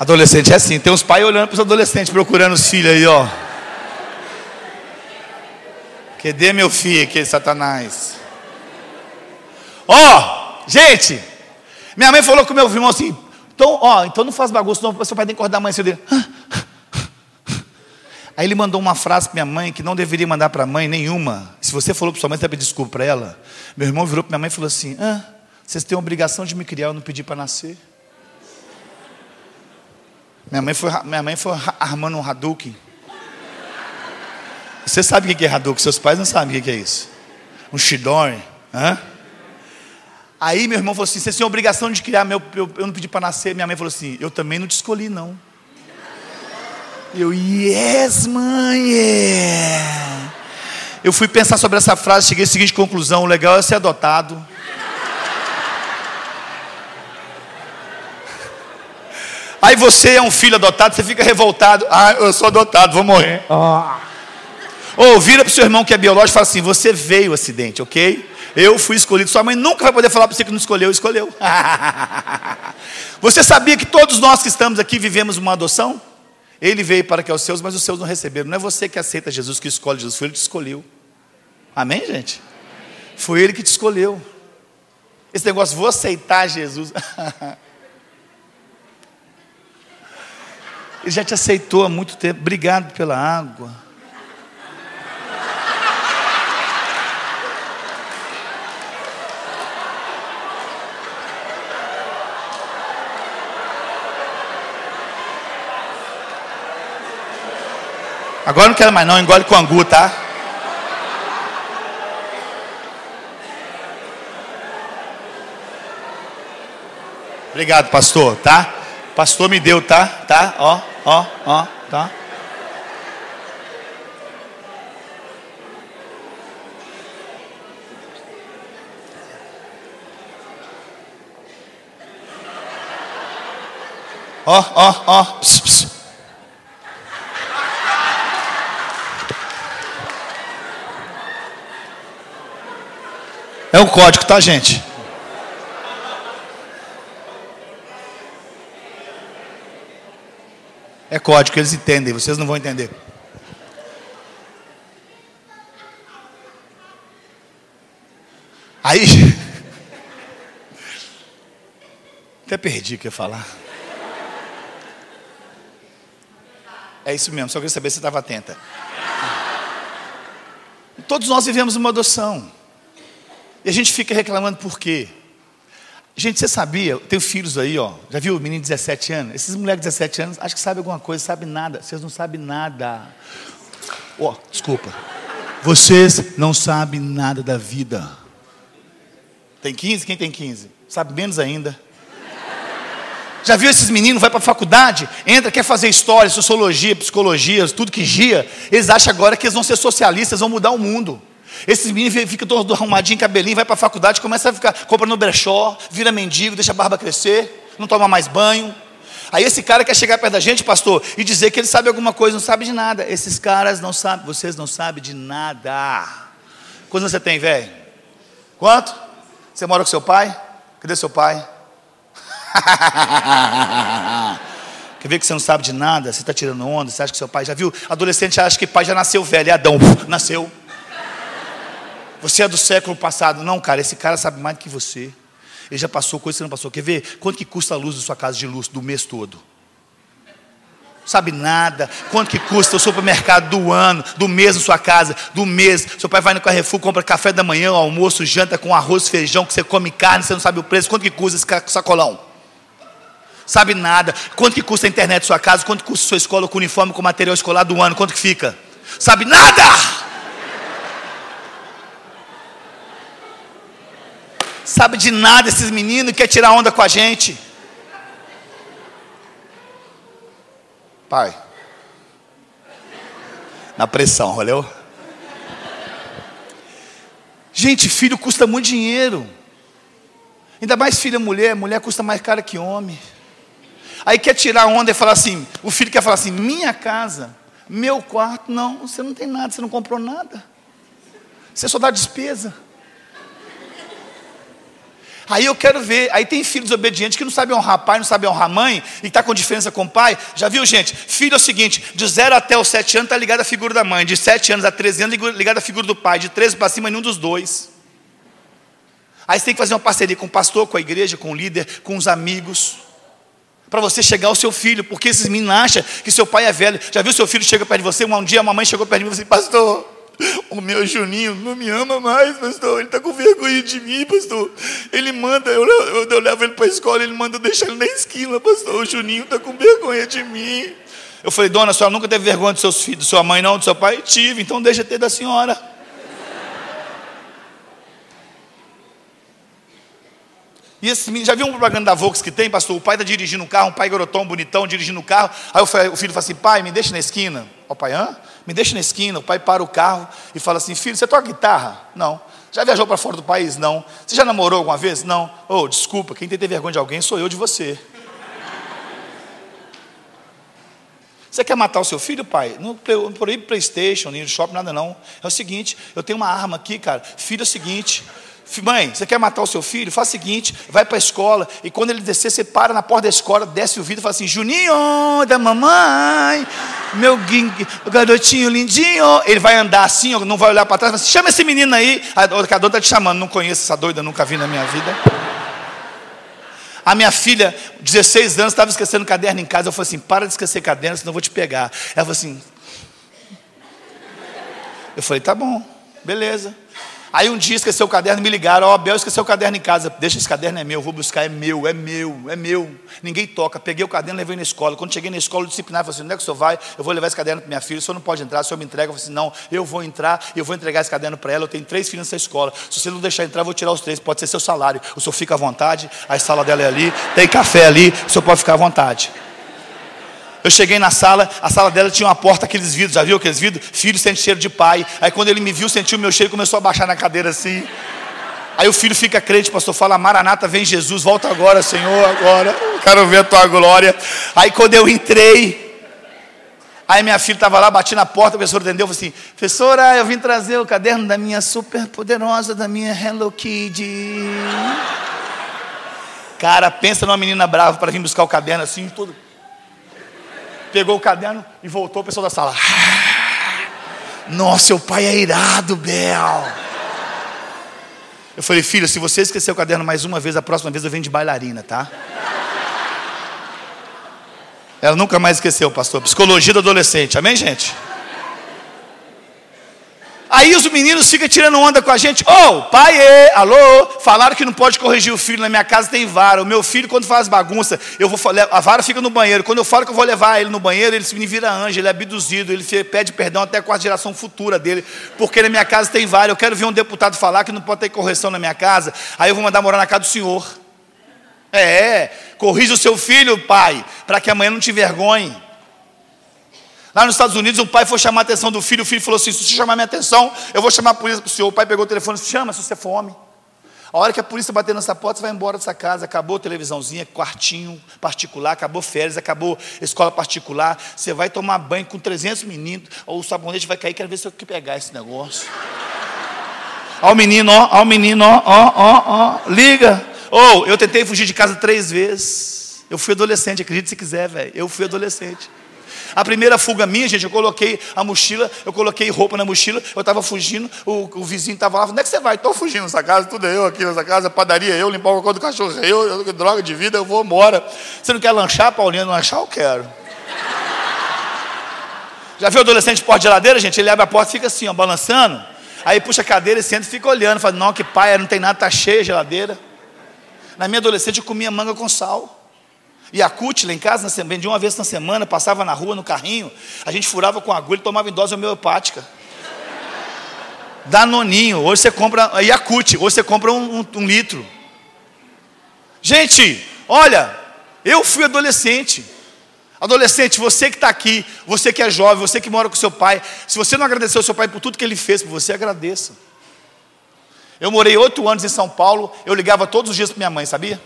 Adolescente é assim, tem uns pais olhando para os adolescentes, procurando os filhos aí, ó. Cadê meu filho aquele Satanás? Ó, oh, gente, minha mãe falou com meu irmão assim, então, ó, então não faz bagunça, não, seu pai tem que acordar amanhã cedo. Aí ele mandou uma frase para minha mãe que não deveria mandar para a mãe nenhuma. Se você falou para sua mãe, você vai pedir desculpa para ela. Meu irmão virou para minha mãe e falou assim: ah, vocês têm a obrigação de me criar, eu não pedi para nascer. Minha mãe foi, minha mãe foi armando um Hadouken. Você sabe o que é Hadouken? Seus pais não sabem o que é isso. Um Shidori. Hã? Aí meu irmão falou assim: Você tem obrigação de criar meu. Eu, eu não pedi para nascer. Minha mãe falou assim: Eu também não te escolhi, não. Eu, yes, mãe. Yeah. Eu fui pensar sobre essa frase, cheguei à seguinte conclusão: o legal é ser adotado. Aí você é um filho adotado, você fica revoltado. Ah, eu sou adotado, vou morrer. Ah. Ou vira para o seu irmão que é biológico e fala assim: Você veio acidente, ok? Eu fui escolhido. Sua mãe nunca vai poder falar para você que não escolheu, escolheu. você sabia que todos nós que estamos aqui vivemos uma adoção? Ele veio para que os seus, mas os seus não receberam. Não é você que aceita Jesus, que escolhe Jesus, foi ele que te escolheu. Amém, gente? Foi ele que te escolheu. Esse negócio, vou aceitar Jesus. Ele já te aceitou há muito tempo. Obrigado pela água. Agora não quero mais não, engole com angu, tá? Obrigado, pastor, tá? Pastor me deu, tá? Tá? Ó ó, ó, tá? Ó, ó, ó. Pss, pss. É um código, tá, gente? É código, eles entendem, vocês não vão entender. Aí. Até perdi o que ia falar. É isso mesmo, só queria saber se você estava atenta. Todos nós vivemos uma adoção. E a gente fica reclamando por quê? Gente, você sabia? Eu tenho filhos aí, ó. Já viu o menino de 17 anos? Esses moleques de 17 anos, acho que sabem alguma coisa, sabem nada. Vocês não sabem nada. Ó, oh, desculpa. Vocês não sabem nada da vida. Tem 15? Quem tem 15? Sabe menos ainda. Já viu esses meninos, vai para a faculdade, entra, quer fazer história, sociologia, psicologia, tudo que gia. Eles acham agora que eles vão ser socialistas, vão mudar o mundo. Esses meninos ficam todos arrumadinho, cabelinho, vai para a faculdade, começa a ficar, compra no brechó, vira mendigo, deixa a barba crescer, não toma mais banho. Aí esse cara quer chegar perto da gente, pastor, e dizer que ele sabe alguma coisa, não sabe de nada. Esses caras não sabem, vocês não sabem de nada. Quantos você tem, velho? Quanto? Você mora com seu pai? Cadê seu pai? Quer ver que você não sabe de nada? Você está tirando onda? Você acha que seu pai já viu? Adolescente acha que pai já nasceu velho. É Adão, nasceu. Você é do século passado. Não, cara, esse cara sabe mais do que você. Ele já passou coisa que você não passou. Quer ver? Quanto que custa a luz da sua casa de luz do mês todo? Sabe nada. Quanto que custa o supermercado do ano, do mês na sua casa, do mês. Seu pai vai no Carrefour, compra café da manhã, almoço, janta com arroz, feijão, que você come carne, você não sabe o preço. Quanto que custa esse sacolão? Sabe nada. Quanto que custa a internet da sua casa? Quanto custa a sua escola com uniforme, com material escolar do ano? Quanto que fica? Sabe nada! Sabe de nada esses meninos quer tirar onda com a gente. Pai. Na pressão, valeu? Gente, filho custa muito dinheiro. Ainda mais filha mulher, mulher custa mais cara que homem. Aí quer tirar onda e falar assim: o filho quer falar assim, minha casa, meu quarto, não, você não tem nada, você não comprou nada. Você só dá despesa. Aí eu quero ver, aí tem filhos obedientes que não sabem honrar pai, não sabem honrar mãe, e está com diferença com o pai. Já viu, gente? Filho é o seguinte: de 0 até os 7 anos está ligado à figura da mãe, de 7 anos a 13 anos ligado à figura do pai, de 13 para cima nenhum dos dois. Aí você tem que fazer uma parceria com o pastor, com a igreja, com o líder, com os amigos para você chegar ao seu filho, porque esses meninos acham que seu pai é velho. Já viu seu filho chega perto de você? Um dia uma mãe chegou perto de mim e falou assim, pastor, o meu Juninho não me ama mais, pastor. Ele está com vergonha de mim, pastor. Ele manda, eu, eu, eu levo ele para a escola, ele manda deixar ele na esquina, pastor. O Juninho está com vergonha de mim. Eu falei, dona, a senhora nunca teve vergonha dos seus filhos, sua mãe não, do seu pai? Tive, então deixa ter da senhora. E esse menino, já viu um propaganda da Vox que tem, pastor? O pai está dirigindo um carro, um pai garotão, bonitão, dirigindo o um carro. Aí o filho fala assim: pai, me deixa na esquina. O pai, hã? Me deixa na esquina. O pai para o carro e fala assim: filho, você toca guitarra? Não. Já viajou para fora do país? Não. Você já namorou alguma vez? Não. Oh, desculpa, quem tem que ter vergonha de alguém sou eu de você. Você quer matar o seu filho, pai? Não proíbe Playstation, nem shopping, nada não. É o seguinte, eu tenho uma arma aqui, cara. Filho é o seguinte, Mãe, você quer matar o seu filho? Faz o seguinte: vai para a escola e quando ele descer, você para na porta da escola, desce o vidro e fala assim: Juninho da mamãe, meu garotinho lindinho. Ele vai andar assim, não vai olhar para trás, assim, chama esse menino aí. A educadora está te chamando, não conheço essa doida, nunca vi na minha vida. A minha filha, 16 anos, estava esquecendo caderno em casa. Eu falei assim: para de esquecer caderno, senão eu vou te pegar. Ela falou assim. Eu falei: tá bom, beleza. Aí um dia esqueceu o caderno, me ligaram, ó, oh, Abel esqueceu o caderno em casa. Deixa esse caderno é meu, vou buscar, é meu, é meu, é meu. Ninguém toca. Peguei o caderno, levei na escola. Quando cheguei na escola, o disciplinar falou assim: onde é que o senhor vai? Eu vou levar esse caderno para minha filha, o senhor não pode entrar, o senhor me entrega. Eu falei assim: não, eu vou entrar, eu vou entregar esse caderno para ela. Eu tenho três filhos nessa escola. Se você não deixar entrar, eu vou tirar os três, pode ser seu salário. O senhor fica à vontade, a sala dela é ali, tem café ali, o senhor pode ficar à vontade. Eu cheguei na sala, a sala dela tinha uma porta, aqueles vidros, já viu aqueles vidros? Filho sente cheiro de pai. Aí quando ele me viu, sentiu o meu cheiro e começou a baixar na cadeira assim. Aí o filho fica crente, pastor, fala, Maranata, vem Jesus, volta agora, Senhor, agora. Quero ver a tua glória. Aí quando eu entrei, aí minha filha estava lá, bati na porta, a professora atendeu, falou assim, professora, eu vim trazer o caderno da minha super poderosa, da minha Hello Kitty. Cara, pensa numa menina brava para vir buscar o caderno assim, tudo pegou o caderno e voltou, o pessoal da sala. Nossa, seu pai é irado, Bel. Eu falei, filho, se você esquecer o caderno mais uma vez, a próxima vez eu venho de bailarina, tá? Ela nunca mais esqueceu, pastor. Psicologia do adolescente, amém, gente? Aí os meninos ficam tirando onda com a gente. Ô, oh, pai, é, alô, falaram que não pode corrigir o filho. Na minha casa tem vara. O meu filho, quando faz bagunça, eu vou a vara fica no banheiro. Quando eu falo que eu vou levar ele no banheiro, ele se me vira anjo, ele é abduzido, ele pede perdão até com a geração futura dele, porque na minha casa tem vara. Eu quero ver um deputado falar que não pode ter correção na minha casa. Aí eu vou mandar morar na casa do senhor. É, corrija o seu filho, pai, para que amanhã não te vergonhe. Lá nos Estados Unidos, um pai foi chamar a atenção do filho, o filho falou assim: se você chamar minha atenção, eu vou chamar a polícia para o senhor. O pai pegou o telefone e disse: chama se você for homem. A hora que a polícia bater nessa porta, você vai embora dessa casa. Acabou televisãozinha, quartinho particular, acabou férias, acabou escola particular. Você vai tomar banho com 300 meninos, ou o sabonete vai cair, quero ver se eu que pegar esse negócio. Ó o menino, ó, ó o menino, ó, ó, ó, ó, liga. Ou, oh, eu tentei fugir de casa três vezes. Eu fui adolescente, acredite se quiser, velho. Eu fui adolescente. A primeira fuga minha, gente, eu coloquei a mochila, eu coloquei roupa na mochila, eu estava fugindo, o, o vizinho estava lá, onde é que você vai? Estou fugindo nessa casa, tudo é eu aqui nessa casa, padaria eu, limpar o cocô do cachorro, eu, eu, droga de vida, eu vou embora. Você não quer lanchar, Paulinho? Lanchar eu quero. Já viu adolescente porta de geladeira, gente? Ele abre a porta e fica assim, ó, balançando. Aí puxa a cadeira e senta e fica olhando. Fala, não, que pai, não tem nada, tá cheia a geladeira. Na minha adolescente eu comia manga com sal. A CUT lá em casa, de uma vez na semana, passava na rua no carrinho, a gente furava com agulha e tomava em dose homeopática. Danoninho, hoje você compra, Yakut, hoje você compra um, um, um litro. Gente, olha, eu fui adolescente. Adolescente, você que está aqui, você que é jovem, você que mora com seu pai, se você não agradeceu ao seu pai por tudo que ele fez por você, agradeça. Eu morei oito anos em São Paulo, eu ligava todos os dias para minha mãe, sabia?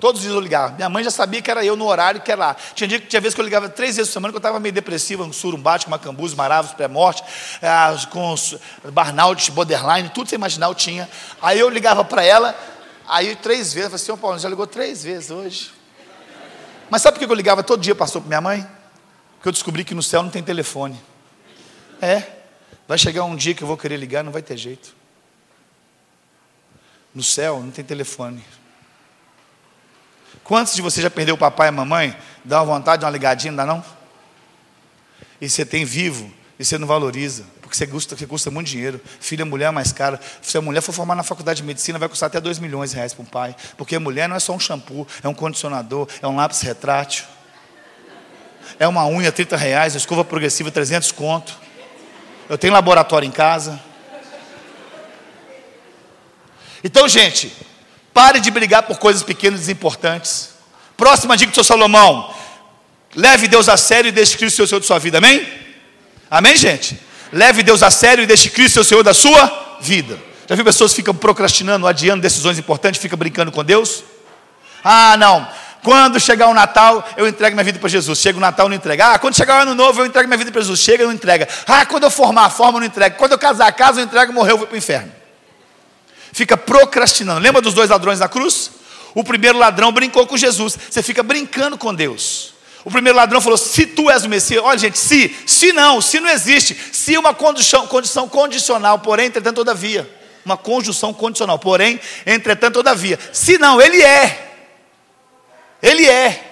Todos os dias eu ligava. Minha mãe já sabia que era eu no horário que era lá. Tinha, dia, tinha vezes que eu ligava três vezes por semana, que eu estava meio depressivo, um surumbate, macambus, maravos, pré-morte, ah, com burnout, borderline, tudo você imaginar eu tinha. Aí eu ligava para ela, aí três vezes, eu falei assim, Paulo, já ligou três vezes hoje. Mas sabe por que eu ligava todo dia, pastor, para minha mãe? Porque eu descobri que no céu não tem telefone. É, vai chegar um dia que eu vou querer ligar, não vai ter jeito. No céu não tem telefone. Quantos de vocês já perdeu o papai e a mamãe? Dá uma vontade de uma ligadinha, não dá não? E você tem vivo, e você não valoriza, porque você custa, você custa muito dinheiro. Filha, mulher é mais cara. Se a mulher for formar na faculdade de medicina, vai custar até 2 milhões de reais para um pai. Porque a mulher não é só um shampoo, é um condicionador, é um lápis retrátil. É uma unha 30 reais, a escova progressiva 300 conto. Eu tenho laboratório em casa. Então, gente, Pare de brigar por coisas pequenas e desimportantes. Próxima dica do seu Salomão. Leve Deus a sério e deixe Cristo ser o Senhor da sua vida. Amém? Amém, gente? Leve Deus a sério e deixe Cristo ser o Senhor da sua vida. Já viu pessoas que ficam procrastinando, adiando decisões importantes, ficam brincando com Deus? Ah, não. Quando chegar o Natal, eu entrego minha vida para Jesus. Chega o Natal, não entrega. Ah, quando chegar o Ano Novo, eu entrego minha vida para Jesus. Chega, não entrega. Ah, quando eu formar a forma, eu não entrego. Quando eu casar a casa, eu entrego, morreu, eu vou para o inferno fica procrastinando. Lembra dos dois ladrões na cruz? O primeiro ladrão brincou com Jesus. Você fica brincando com Deus. O primeiro ladrão falou: Se tu és o Messias, olha, gente, se, se não, se não existe, se uma condição, condição condicional, porém, entretanto, todavia. Uma conjunção condicional, porém, entretanto, todavia. Se não, ele é. Ele é.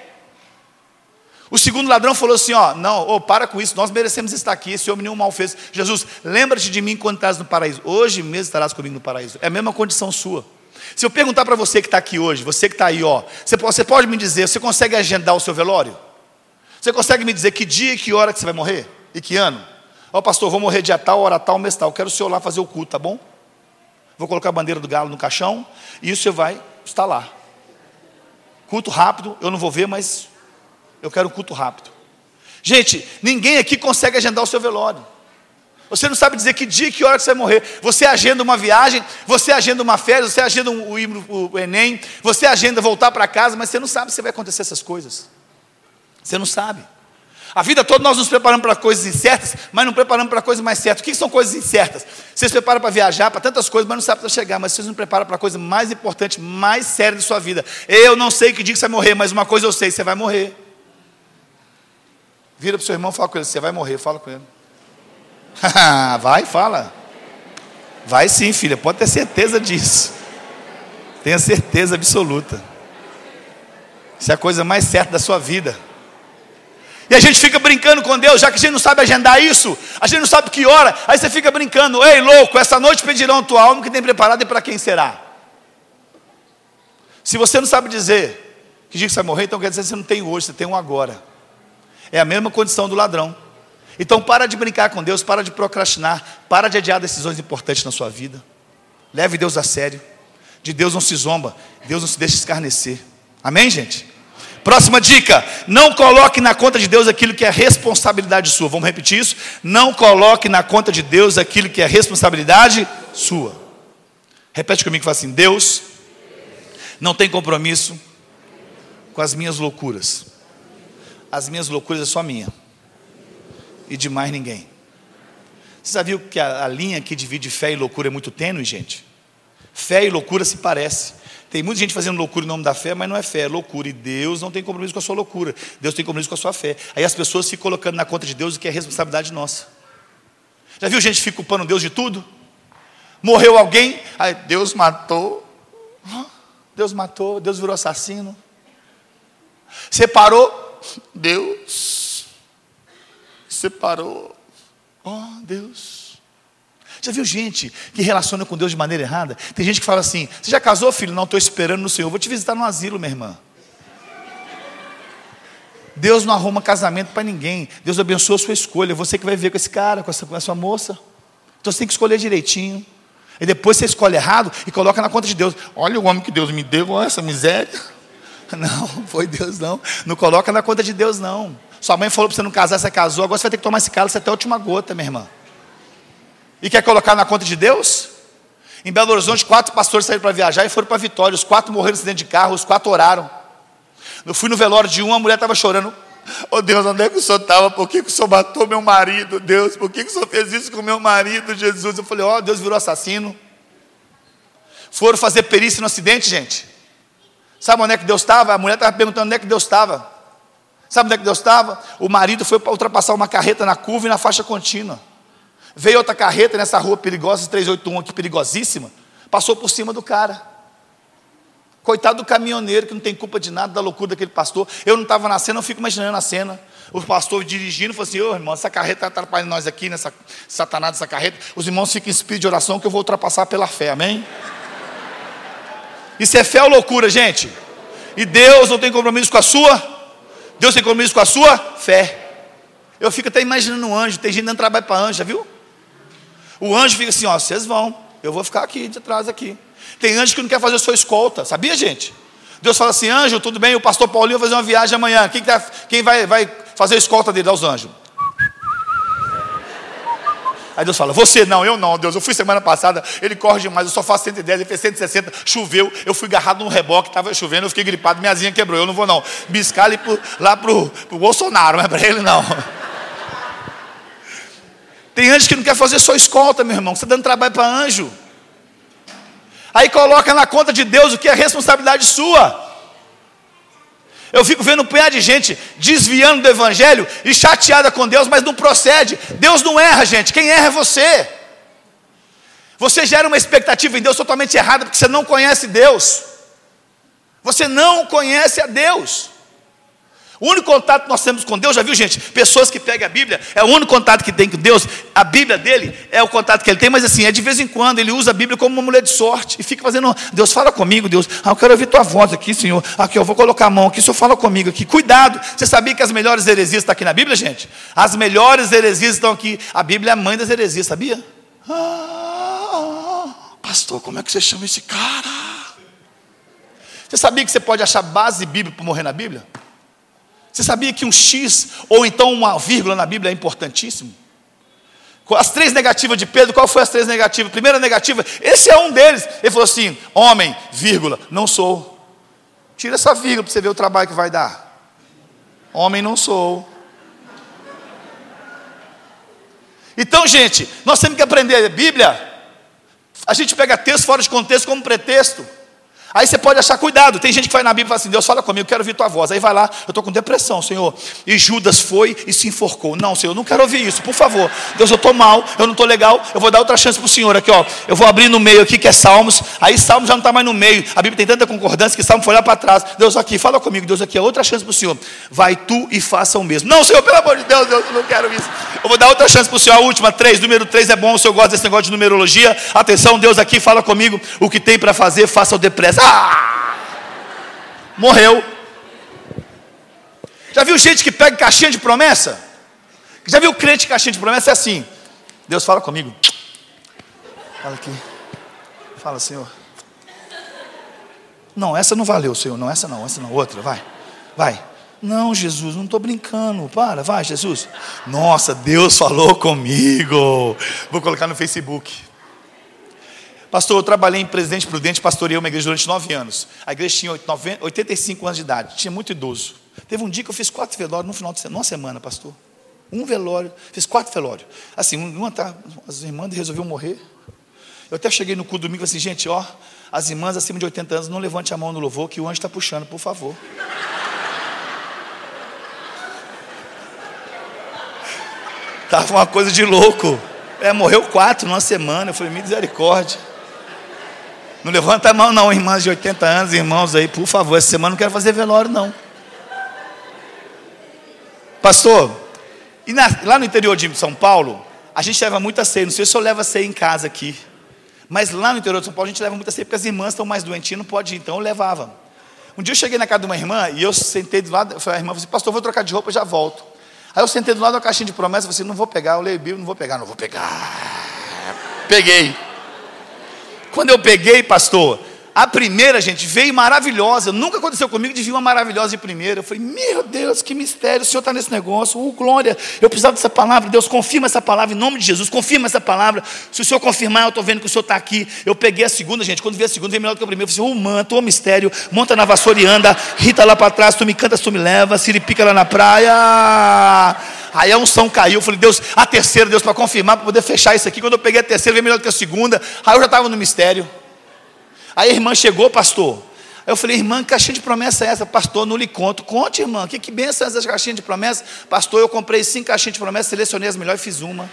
O segundo ladrão falou assim: ó, não, oh, para com isso, nós merecemos estar aqui, esse homem nenhum mal fez. Jesus, lembra-te de mim quando estás no paraíso. Hoje mesmo estarás comigo no paraíso. É a mesma condição sua. Se eu perguntar para você que está aqui hoje, você que está aí, ó, você pode, você pode me dizer, você consegue agendar o seu velório? Você consegue me dizer que dia e que hora que você vai morrer? E que ano? Ó, oh, pastor, vou morrer dia tal, hora tal, mês tal. Quero o senhor lá fazer o culto, tá bom? Vou colocar a bandeira do galo no caixão e o senhor vai estar lá. Culto rápido, eu não vou ver, mas eu quero um culto rápido. Gente, ninguém aqui consegue agendar o seu velório. Você não sabe dizer que dia, que hora você vai morrer. Você agenda uma viagem, você agenda uma férias, você agenda o, o, Enem, você agenda voltar para casa, mas você não sabe se vai acontecer essas coisas. Você não sabe. A vida toda nós nos preparamos para coisas incertas, mas não preparamos para coisas mais certas. O que são coisas incertas? Vocês se preparam para viajar, para tantas coisas, mas não sabem para chegar. Mas vocês não preparam para a coisa mais importante, mais séria da sua vida. Eu não sei que dia que você vai morrer, mas uma coisa eu sei: você vai morrer. Vira para o seu irmão e fala com ele: Você vai morrer, fala com ele. vai, fala. Vai sim, filha, pode ter certeza disso. Tenha certeza absoluta. Isso é a coisa mais certa da sua vida. E a gente fica brincando com Deus, já que a gente não sabe agendar isso, a gente não sabe que hora, aí você fica brincando, ei louco, essa noite pedirão tua alma que tem preparado e para quem será? Se você não sabe dizer que dia que você vai morrer, então quer dizer que você não tem hoje, você tem um agora. É a mesma condição do ladrão. Então para de brincar com Deus, para de procrastinar, para de adiar decisões importantes na sua vida. Leve Deus a sério. De Deus não se zomba, Deus não se deixa escarnecer. Amém, gente? Próxima dica: não coloque na conta de Deus aquilo que é responsabilidade sua. Vamos repetir isso? Não coloque na conta de Deus aquilo que é responsabilidade sua. Repete comigo, fala assim: Deus não tem compromisso com as minhas loucuras. As minhas loucuras é só minha e de mais ninguém. Você já viu que a, a linha que divide fé e loucura é muito tênue, gente? Fé e loucura se parecem. Tem muita gente fazendo loucura em nome da fé, mas não é fé, é loucura. E Deus não tem compromisso com a sua loucura. Deus tem compromisso com a sua fé. Aí as pessoas ficam colocando na conta de Deus o que é responsabilidade nossa. Já viu gente fica culpando Deus de tudo? Morreu alguém, aí Deus matou. Deus matou, Deus virou assassino. Separou, Deus. Separou. Oh, Deus. Já viu gente que relaciona com Deus de maneira errada? Tem gente que fala assim: Você já casou, filho? Não, estou esperando no Senhor. Vou te visitar no asilo, minha irmã. Deus não arruma casamento para ninguém. Deus abençoa a sua escolha. Você que vai ver com esse cara, com essa, com essa moça. Então você tem que escolher direitinho. E depois você escolhe errado e coloca na conta de Deus. Olha o homem que Deus me deu, olha essa miséria. Não, foi Deus não. Não coloca na conta de Deus, não. Sua mãe falou para você não casar, você casou, agora você vai ter que tomar esse cálice até a última gota, minha irmã. E quer colocar na conta de Deus? Em Belo Horizonte, quatro pastores saíram para viajar e foram para Vitória. Os quatro morreram dentro de carro, os quatro oraram. Eu fui no velório de um, a mulher estava chorando. Oh Deus, onde é que o senhor estava? Por que, que o senhor matou meu marido, Deus? Por que, que o senhor fez isso com meu marido, Jesus? Eu falei, ó, oh, Deus virou assassino. Foram fazer perícia no acidente, gente. Sabe onde é que Deus estava? A mulher estava perguntando onde é que Deus estava. Sabe onde é que Deus estava? O marido foi para ultrapassar uma carreta na curva e na faixa contínua. Veio outra carreta nessa rua perigosa, 381 aqui, perigosíssima, passou por cima do cara. Coitado do caminhoneiro que não tem culpa de nada da loucura daquele pastor. Eu não estava na cena, eu fico imaginando a cena. O pastor dirigindo falou assim: Ô oh, irmão, essa carreta está atrapalhando nós aqui, nessa satanás dessa carreta. Os irmãos ficam em espírito de oração que eu vou ultrapassar pela fé, amém? Isso é fé ou loucura, gente? E Deus não tem compromisso com a sua? Deus tem compromisso com a sua fé. Eu fico até imaginando um anjo, tem gente dando trabalho para anjo, já viu? O anjo fica assim: ó, vocês vão, eu vou ficar aqui de trás aqui. Tem anjo que não quer fazer sua escolta, sabia, gente? Deus fala assim: anjo, tudo bem, o pastor Paulinho vai fazer uma viagem amanhã. Quem, tá, quem vai, vai fazer a escolta dele aos anjos? Aí Deus fala, você não, eu não, Deus, eu fui semana passada, ele corre demais, eu só faço 110, ele fez 160, choveu, eu fui agarrado num reboque, estava chovendo, eu fiquei gripado, minha asinha quebrou, eu não vou não. Pro, lá pro, pro Bolsonaro, não é para ele não. Tem anjo que não quer fazer só escolta, meu irmão. Você está dando trabalho para anjo. Aí coloca na conta de Deus o que é responsabilidade sua. Eu fico vendo um punhado de gente desviando do Evangelho e chateada com Deus, mas não procede. Deus não erra, gente. Quem erra é você. Você gera uma expectativa em Deus totalmente errada porque você não conhece Deus. Você não conhece a Deus. O único contato que nós temos com Deus, já viu gente? Pessoas que pegam a Bíblia, é o único contato que tem com Deus. A Bíblia dele é o contato que ele tem, mas assim, é de vez em quando, ele usa a Bíblia como uma mulher de sorte e fica fazendo, Deus fala comigo, Deus, ah, eu quero ouvir tua voz aqui, Senhor. Aqui, eu vou colocar a mão aqui, o Senhor fala comigo aqui. Cuidado, você sabia que as melhores heresias estão aqui na Bíblia, gente? As melhores heresias estão aqui. A Bíblia é a mãe das heresias, sabia? Ah, pastor, como é que você chama esse cara? Você sabia que você pode achar base bíblica para morrer na Bíblia? Você sabia que um X ou então uma vírgula na Bíblia é importantíssimo? As três negativas de Pedro, qual foi as três negativas? Primeira negativa, esse é um deles. Ele falou assim: homem, vírgula, não sou. Tira essa vírgula para você ver o trabalho que vai dar. Homem não sou. Então, gente, nós temos que aprender a Bíblia. A gente pega texto fora de contexto como pretexto. Aí você pode achar cuidado. Tem gente que vai na Bíblia e fala assim: Deus fala comigo, quero ouvir tua voz. Aí vai lá, eu estou com depressão, Senhor. E Judas foi e se enforcou. Não, Senhor, eu não quero ouvir isso, por favor. Deus, eu estou mal, eu não estou legal, eu vou dar outra chance para o Senhor aqui, ó. Eu vou abrir no meio aqui, que é Salmos. Aí Salmos já não está mais no meio. A Bíblia tem tanta concordância que Salmo foi lá para trás. Deus aqui, fala comigo, Deus aqui, é outra chance para o Senhor. Vai tu e faça o mesmo. Não, Senhor, pelo amor de Deus, Deus, eu não quero isso. Eu vou dar outra chance para o Senhor, a última, três. Número três é bom, o Senhor gosta desse negócio de numerologia. Atenção, Deus aqui, fala comigo. O que tem para fazer, faça o depressa. Ah! morreu. Já viu gente que pega caixinha de promessa? Já viu crente caixinha de promessa? É assim. Deus fala comigo. Fala aqui. Fala, Senhor. Não, essa não valeu, Senhor. Não, essa não, essa não. Outra, vai. Vai. Não, Jesus, não estou brincando. Para, vai, Jesus. Nossa, Deus falou comigo. Vou colocar no Facebook. Pastor, eu trabalhei em Presidente Prudente, pastoreei uma igreja durante nove anos. A igreja tinha 85 anos de idade, tinha muito idoso. Teve um dia que eu fiz quatro velórios no final de semana, uma semana, pastor. Um velório, fiz quatro velórios. Assim, uma tá, as irmãs resolveram morrer. Eu até cheguei no cu domingo e falei assim, gente, ó, as irmãs acima de 80 anos, não levante a mão no louvor, que o anjo está puxando, por favor. Estava uma coisa de louco. É, morreu quatro numa semana. Eu falei, misericórdia. Não levanta a mão, não, irmãs de 80 anos, irmãos aí, por favor, essa semana não quero fazer velório, não. Pastor, e na, lá no interior de São Paulo, a gente leva muita ceia. Não sei se eu levo a ceia em casa aqui. Mas lá no interior de São Paulo a gente leva muita ceia porque as irmãs estão mais doentinhas, não pode ir, então eu levava. Um dia eu cheguei na casa de uma irmã e eu sentei do lado, a irmã falou assim, pastor, vou trocar de roupa, já volto. Aí eu sentei do lado da caixinha de promessa, falei assim, não vou pegar, eu leio Bíblia, não vou pegar, não vou pegar. Peguei. Quando eu peguei, pastor, a primeira, gente, veio maravilhosa. Nunca aconteceu comigo de vir uma maravilhosa de primeira. Eu falei, meu Deus, que mistério, o Senhor está nesse negócio. Oh, glória, eu precisava dessa palavra. Deus, confirma essa palavra em nome de Jesus. Confirma essa palavra. Se o Senhor confirmar, eu estou vendo que o Senhor está aqui. Eu peguei a segunda, gente. Quando vi a segunda, veio melhor do que a primeira. Eu falei, oh, manto, oh, mistério. Monta na vassoura e anda. Rita lá para trás, tu me cantas, tu me leva. Siripica lá na praia. Aí a unção caiu. Eu falei, Deus, a terceira, Deus, para confirmar, para poder fechar isso aqui. Quando eu peguei a terceira, veio melhor do que a segunda. Aí eu já estava no mistério. Aí a irmã chegou, pastor. Aí eu falei, irmã, que caixinha de promessa é essa? Pastor, não lhe conto. Conte, irmã, que, que benção é essa caixinha de promessa? Pastor, eu comprei cinco caixinhas de promessa, selecionei as melhores e fiz uma.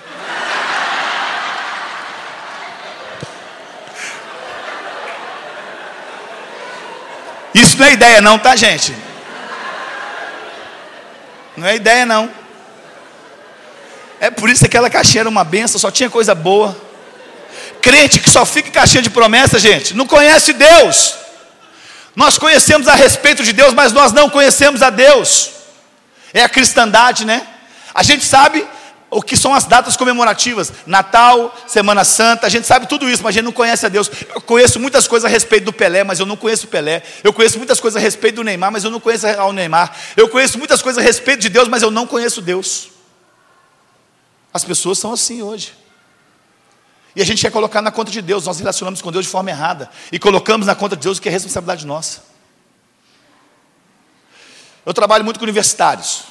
Isso não é ideia não, tá gente? Não é ideia não. É por isso que aquela caixinha era uma benção, só tinha coisa boa. Crente que só fica em caixinha de promessa, gente, não conhece Deus. Nós conhecemos a respeito de Deus, mas nós não conhecemos a Deus. É a cristandade, né? A gente sabe o que são as datas comemorativas, Natal, Semana Santa, a gente sabe tudo isso, mas a gente não conhece a Deus. Eu conheço muitas coisas a respeito do Pelé, mas eu não conheço o Pelé. Eu conheço muitas coisas a respeito do Neymar, mas eu não conheço o Neymar. Eu conheço muitas coisas a respeito de Deus, mas eu não conheço Deus. As pessoas são assim hoje. E a gente quer colocar na conta de Deus, nós relacionamos com Deus de forma errada. E colocamos na conta de Deus o que é responsabilidade nossa. Eu trabalho muito com universitários.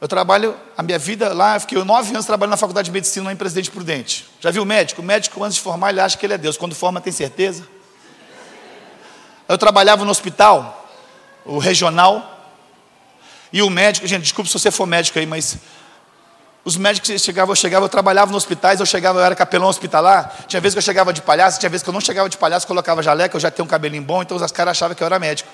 Eu trabalho, a minha vida lá, fiquei nove anos trabalhando na faculdade de medicina lá em Presidente Prudente. Já viu o médico? O médico, antes de formar, ele acha que ele é Deus. Quando forma, tem certeza. Eu trabalhava no hospital, o regional, e o médico, gente, desculpe se você for médico aí, mas os médicos chegavam, eu chegava, eu trabalhava nos hospitais, eu chegava, eu era capelão hospitalar. Tinha vezes que eu chegava de palhaço, tinha vezes que eu não chegava de palhaço, colocava jaleca, eu já tenho um cabelinho bom, então os caras achavam que eu era médico.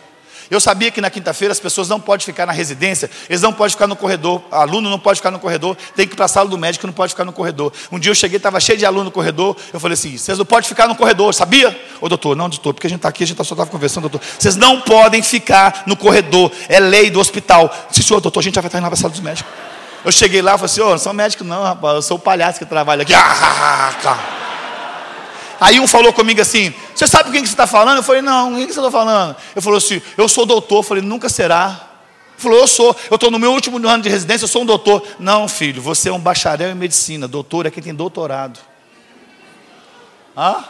Eu sabia que na quinta-feira as pessoas não podem ficar na residência, eles não podem ficar no corredor, aluno não pode ficar no corredor, tem que ir para a sala do médico, não pode ficar no corredor. Um dia eu cheguei, estava cheio de aluno no corredor, eu falei assim: vocês não podem ficar no corredor, sabia? Ô doutor, não, doutor, porque a gente está aqui, a gente só estava conversando, doutor. Vocês não podem ficar no corredor, é lei do hospital. Sim, senhor, doutor, a gente já vai estar indo para a sala dos médicos. Eu cheguei lá e falei assim: oh, não sou médico, não, rapaz, eu sou o palhaço que trabalha aqui. Aí um falou comigo assim: Você sabe com quem que você está falando? Eu falei: Não, quem que você está falando? Eu falou assim: Eu sou doutor. Eu falei: Nunca será. Ele falou: Eu sou. Eu estou no meu último ano de residência, eu sou um doutor. Não, filho, você é um bacharel em medicina. Doutor é quem tem doutorado. Hã?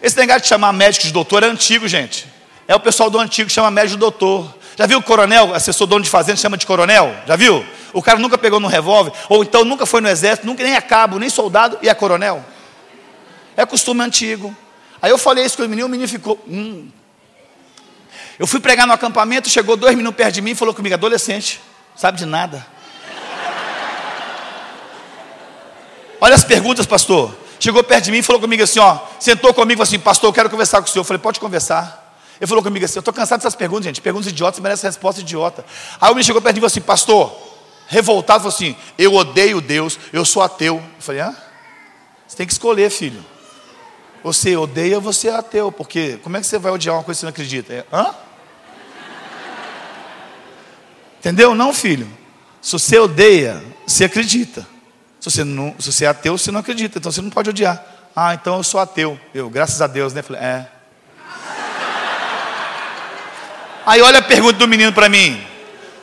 Esse negócio de chamar médico de doutor é antigo, gente. É o pessoal do antigo que chama médico de doutor. Já viu o coronel, assessor dono de fazenda, chama de coronel? Já viu? O cara nunca pegou no revólver, ou então nunca foi no exército, nunca nem é cabo, nem soldado, e é coronel. É costume antigo. Aí eu falei isso com o menino, o menino ficou. Hum. Eu fui pregar no acampamento, chegou dois meninos perto de mim e falou comigo, adolescente, sabe de nada. Olha as perguntas, pastor. Chegou perto de mim e falou comigo assim, ó, sentou comigo assim, pastor, eu quero conversar com o senhor. Eu falei, pode conversar. Ele falou comigo assim, eu estou cansado dessas perguntas, gente. Perguntas idiotas merecem resposta idiota. Aí o menino chegou perto de mim e falou assim, pastor, revoltado, falou assim, eu odeio Deus, eu sou ateu. Eu falei, hã? Você tem que escolher, filho. Você odeia, você é ateu, porque como é que você vai odiar uma coisa que você não acredita? É, hã? Entendeu? Não, filho. Se você odeia, você acredita. Se você, não, se você é ateu, você não acredita. Então você não pode odiar. Ah, então eu sou ateu. Eu, graças a Deus, né? Falei, é. Aí olha a pergunta do menino para mim.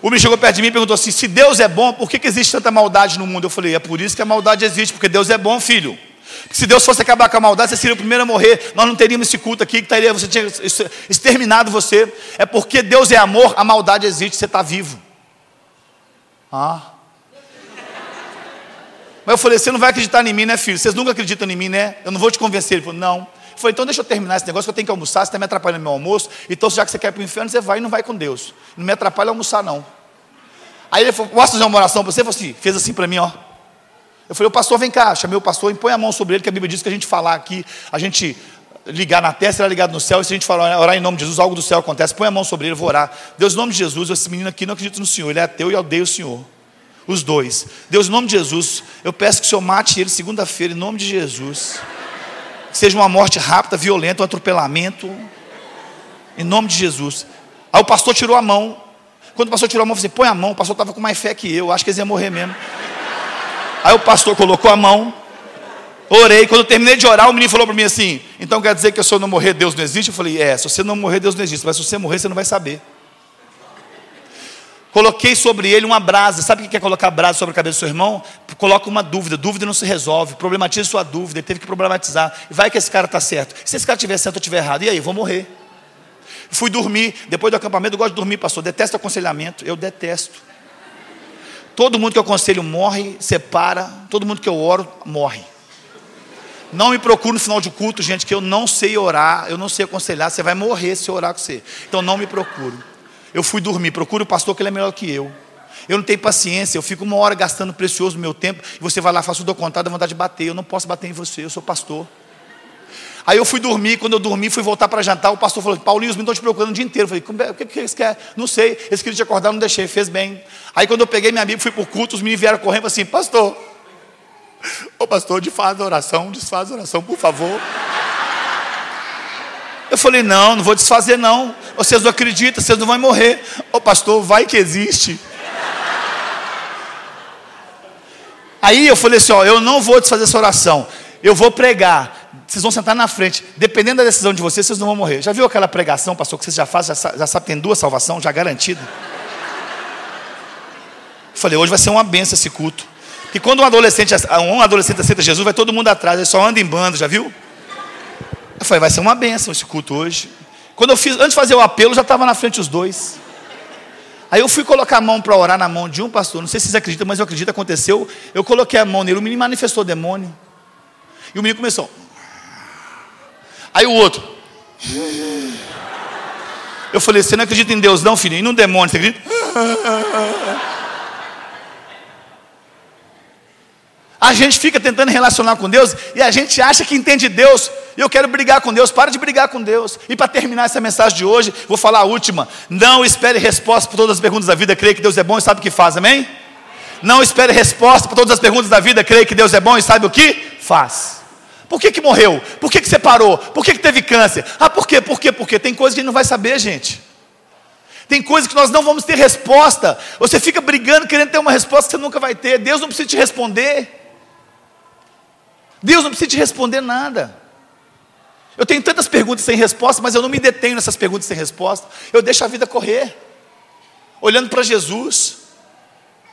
O menino chegou perto de mim e perguntou assim: se Deus é bom, por que, que existe tanta maldade no mundo? Eu falei: é por isso que a maldade existe, porque Deus é bom, filho. Se Deus fosse acabar com a maldade, você seria o primeiro a morrer. Nós não teríamos esse culto aqui que estaria, você tinha exterminado você. É porque Deus é amor, a maldade existe, você está vivo. Ah. Mas eu falei, você não vai acreditar em mim, né, filho? Vocês nunca acreditam em mim, né? Eu não vou te convencer. Ele falou, não. Falei, então deixa eu terminar esse negócio, que eu tenho que almoçar, você está me atrapalhando meu almoço. Então, já que você quer ir para o inferno, você vai e não vai com Deus. Não me atrapalha almoçar, não. Aí ele falou, posso fazer uma oração para você? Ele assim, fez assim para mim, ó. Eu falei, o pastor, vem cá, chamei o pastor põe a mão sobre ele, que a Bíblia diz que a gente falar aqui, a gente ligar na testa, será ligado no céu, e se a gente falar, orar em nome de Jesus, algo do céu acontece, põe a mão sobre ele, eu vou orar. Deus, em nome de Jesus, esse menino aqui não acredita no Senhor, ele é ateu e odeia o Senhor os dois. Deus, em nome de Jesus, eu peço que o Senhor mate ele segunda-feira, em nome de Jesus. Seja uma morte rápida, violenta, um atropelamento, em nome de Jesus. Aí o pastor tirou a mão. Quando o pastor tirou a mão, eu falei: assim, põe a mão. O pastor estava com mais fé que eu, acho que eles iam morrer mesmo. Aí o pastor colocou a mão, orei. Quando eu terminei de orar, o menino falou para mim assim: então quer dizer que se eu não morrer, Deus não existe? Eu falei: é, se você não morrer, Deus não existe, mas se você morrer, você não vai saber. Coloquei sobre ele uma brasa. Sabe o que é colocar brasa sobre a cabeça do seu irmão? Coloca uma dúvida. Dúvida não se resolve. Problematiza sua dúvida. Ele teve que problematizar. Vai que esse cara está certo. Se esse cara estiver certo ou estiver errado, e aí? Vou morrer. Fui dormir. Depois do acampamento, eu gosto de dormir, pastor. Detesto aconselhamento. Eu detesto. Todo mundo que eu aconselho morre, separa. Todo mundo que eu oro, morre. Não me procure no final de culto, gente, que eu não sei orar, eu não sei aconselhar. Você vai morrer se eu orar com você. Então não me procure. Eu fui dormir, procure o pastor que ele é melhor que eu. Eu não tenho paciência, eu fico uma hora gastando precioso meu tempo, e você vai lá, faço o contado, dá vontade de bater. Eu não posso bater em você, eu sou pastor. Aí eu fui dormir, quando eu dormi, fui voltar para jantar, o pastor falou, Paulinho, os meninos estão te procurando o dia inteiro. Eu falei, é, o que, que eles querem? Não sei, eles queriam te acordar, não deixei, fez bem. Aí quando eu peguei minha Bíblia, fui para o culto, os meninos vieram correndo assim, pastor, ô pastor, desfaz a oração, desfaz a oração, por favor. Eu falei, não, não vou desfazer não. Vocês não acreditam, vocês não vão morrer. Ô pastor, vai que existe. Aí eu falei assim, ó, eu não vou desfazer essa oração. Eu vou pregar. Vocês vão sentar na frente. Dependendo da decisão de vocês, vocês não vão morrer. Já viu aquela pregação, pastor, que vocês já fazem, já, já sabe, tem duas salvação, já garantida? falei, hoje vai ser uma benção esse culto. Que quando um adolescente, um adolescente aceita Jesus, vai todo mundo atrás, ele só anda em bando, já viu? Eu falei, vai ser uma benção esse culto hoje. Quando eu fiz, antes de fazer o apelo, já estava na frente os dois. Aí eu fui colocar a mão para orar na mão de um pastor. Não sei se vocês acreditam, mas eu acredito, aconteceu. Eu coloquei a mão nele, o menino manifestou demônio. E o menino começou. Aí o outro. Eu falei, você não acredita em Deus, não, filho? E no demônio, você acredita? A gente fica tentando relacionar com Deus e a gente acha que entende Deus. Eu quero brigar com Deus. Para de brigar com Deus. E para terminar essa mensagem de hoje, vou falar a última. Não espere resposta para todas as perguntas da vida. Creia que Deus é bom e sabe o que faz. Amém? Não espere resposta para todas as perguntas da vida. Creia que Deus é bom e sabe o que faz. Por que, que morreu? Por que, que separou? Por que, que teve câncer? Ah, por quê? Por quê? Porque tem coisa que a gente não vai saber, gente. Tem coisas que nós não vamos ter resposta. Você fica brigando, querendo ter uma resposta que você nunca vai ter. Deus não precisa te responder. Deus não precisa te responder nada. Eu tenho tantas perguntas sem resposta, mas eu não me detenho nessas perguntas sem resposta. Eu deixo a vida correr, olhando para Jesus.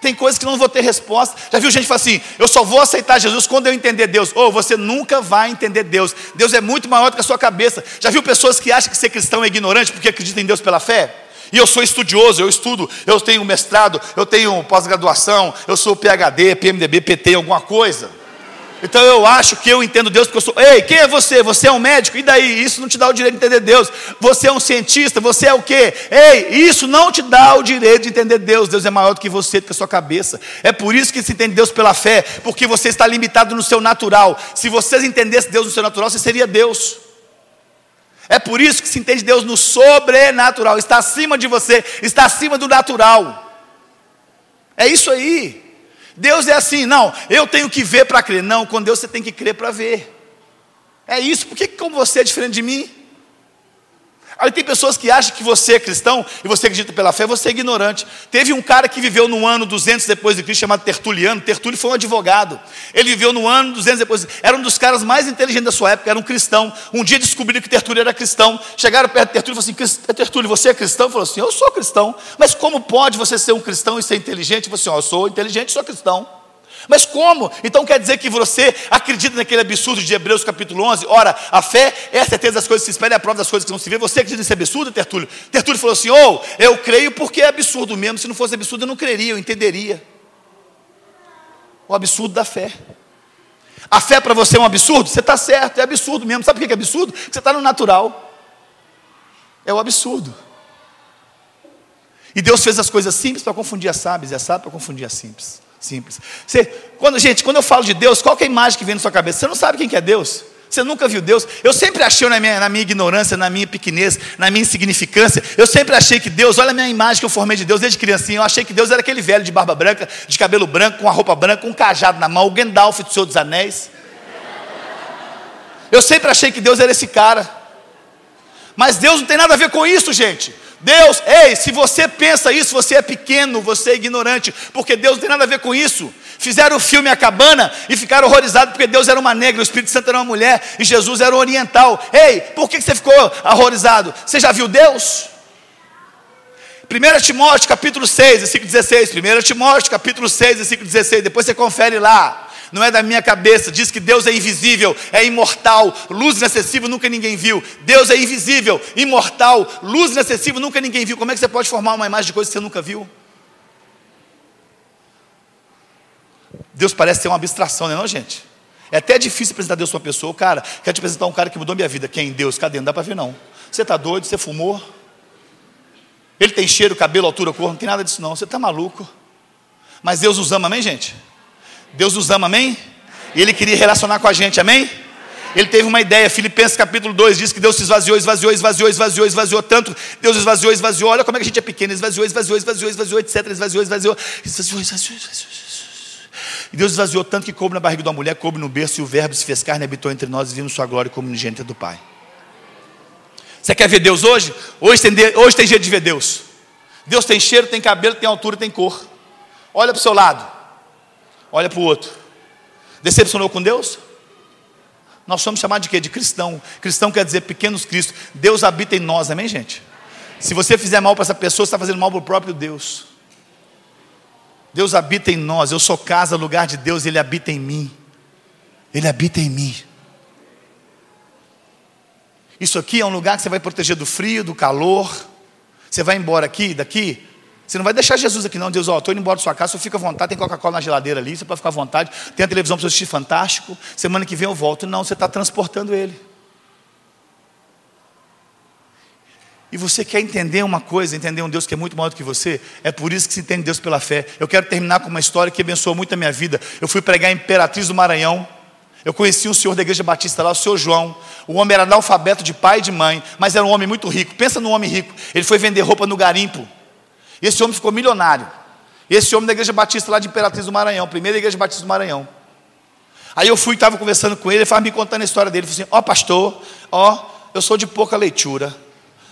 Tem coisas que não vou ter resposta. Já viu gente que fala assim: eu só vou aceitar Jesus quando eu entender Deus. Ou oh, você nunca vai entender Deus. Deus é muito maior do que a sua cabeça. Já viu pessoas que acham que ser cristão é ignorante porque acreditam em Deus pela fé? E eu sou estudioso, eu estudo, eu tenho mestrado, eu tenho pós-graduação, eu sou PhD, PMDB, PT, alguma coisa. Então eu acho que eu entendo Deus porque eu sou. Ei, quem é você? Você é um médico? E daí? Isso não te dá o direito de entender Deus. Você é um cientista? Você é o quê? Ei, isso não te dá o direito de entender Deus. Deus é maior do que você, do que a sua cabeça. É por isso que se entende Deus pela fé, porque você está limitado no seu natural. Se vocês entendessem Deus no seu natural, você seria Deus. É por isso que se entende Deus no sobrenatural. Está acima de você, está acima do natural. É isso aí. Deus é assim, não, eu tenho que ver para crer. Não, com Deus você tem que crer para ver. É isso, por que como você é diferente de mim? Aí tem pessoas que acham que você é cristão e você acredita pela fé, você é ignorante. Teve um cara que viveu no ano 200 depois de Cristo, chamado Tertuliano. Tertulio foi um advogado. Ele viveu no ano 200 depois. Era um dos caras mais inteligentes da sua época, era um cristão. Um dia descobriram que Tertulio era cristão. Chegaram perto de Tertulio e falaram assim: Tertulio, você é cristão? Ele falou assim: Eu sou cristão. Mas como pode você ser um cristão e ser inteligente? Ele falou assim: oh, Eu sou inteligente sou cristão. Mas como? Então quer dizer que você acredita naquele absurdo de Hebreus capítulo 11? Ora, a fé é a certeza das coisas que se esperam, é a prova das coisas que não se vê. Você acredita nesse absurdo, Tertúlio? Tertúlio falou assim: ou oh, eu creio porque é absurdo mesmo. Se não fosse absurdo, eu não creria, eu entenderia. O absurdo da fé. A fé para você é um absurdo? Você está certo, é absurdo mesmo. Sabe por que é absurdo? Porque você está no natural. É o absurdo. E Deus fez as coisas simples para confundir as sábias, e as sábias para confundir as simples. Simples. Você, quando, gente, quando eu falo de Deus, qual é a imagem que vem na sua cabeça? Você não sabe quem que é Deus. Você nunca viu Deus. Eu sempre achei na minha, na minha ignorância, na minha pequenez, na minha insignificância, eu sempre achei que Deus, olha a minha imagem que eu formei de Deus desde criancinha, eu achei que Deus era aquele velho de barba branca, de cabelo branco, com a roupa branca, com um cajado na mão, o Gandalf do Senhor dos Anéis. Eu sempre achei que Deus era esse cara. Mas Deus não tem nada a ver com isso, gente. Deus, ei, se você pensa isso, você é pequeno, você é ignorante, porque Deus não tem nada a ver com isso. Fizeram o filme A Cabana e ficaram horrorizados porque Deus era uma negra, o Espírito Santo era uma mulher e Jesus era um oriental. Ei, por que você ficou horrorizado? Você já viu Deus? 1 Timóteo capítulo 6, versículo 16. 1 Timóteo capítulo 6, versículo 16. Depois você confere lá não é da minha cabeça. Diz que Deus é invisível, é imortal, luz inacessível, nunca ninguém viu. Deus é invisível, imortal, luz inacessível, nunca ninguém viu. Como é que você pode formar uma imagem de coisa que você nunca viu? Deus parece ser uma abstração, não é não, gente? É até difícil apresentar Deus para uma pessoa. Cara, quero te apresentar um cara que mudou minha vida. Quem? Deus. Cadê? Não dá para ver, não. Você está doido? Você fumou? Ele tem cheiro, cabelo, altura, cor. Não tem nada disso, não. Você está maluco. Mas Deus nos ama, amém, gente? Deus nos ama, amém? E Ele queria relacionar com a gente, amém? Ele teve uma ideia, Filipenses capítulo 2 diz que Deus se esvaziou, esvaziou, esvaziou, esvaziou, esvaziou tanto. Deus esvaziou, esvaziou. Olha como é que a gente é pequeno, esvaziou, esvaziou, esvaziou, esvaziou, etc. Esvaziou, esvaziou, esvaziou, esvaziou, esvaziou. E Deus esvaziou tanto que coube na barriga de uma mulher, coube no berço, e o verbo se fez carne, habitou entre nós e vimos sua glória como unigênita do Pai. Você quer ver Deus hoje? Hoje tem, hoje tem jeito de ver Deus. Deus tem cheiro, tem cabelo, tem altura, tem cor. Olha para o seu lado olha para o outro. Decepcionou com Deus? Nós somos chamados de quê? De cristão. Cristão quer dizer pequenos Cristo. Deus habita em nós, amém, gente? Se você fizer mal para essa pessoa, você está fazendo mal para o próprio Deus. Deus habita em nós. Eu sou casa, lugar de Deus, Ele habita em mim. Ele habita em mim. Isso aqui é um lugar que você vai proteger do frio, do calor. Você vai embora aqui, daqui, você não vai deixar Jesus aqui, não. Deus, ó, estou indo embora da sua casa, você fica à vontade, tem Coca-Cola na geladeira ali, você pode ficar à vontade, tem a televisão para você assistir fantástico, semana que vem eu volto. Não, você está transportando ele. E você quer entender uma coisa, entender um Deus que é muito maior do que você? É por isso que se entende Deus pela fé. Eu quero terminar com uma história que abençoou muito a minha vida. Eu fui pregar em Imperatriz do Maranhão. Eu conheci um senhor da igreja batista lá, o senhor João. O homem era analfabeto de pai e de mãe, mas era um homem muito rico. Pensa num homem rico. Ele foi vender roupa no garimpo. Esse homem ficou milionário. Esse homem da igreja batista lá de Imperatriz do Maranhão, primeira igreja batista do Maranhão. Aí eu fui, estava conversando com ele, ele me contando a história dele. Ele falou assim: Ó, oh, pastor, ó, eu sou de pouca leitura.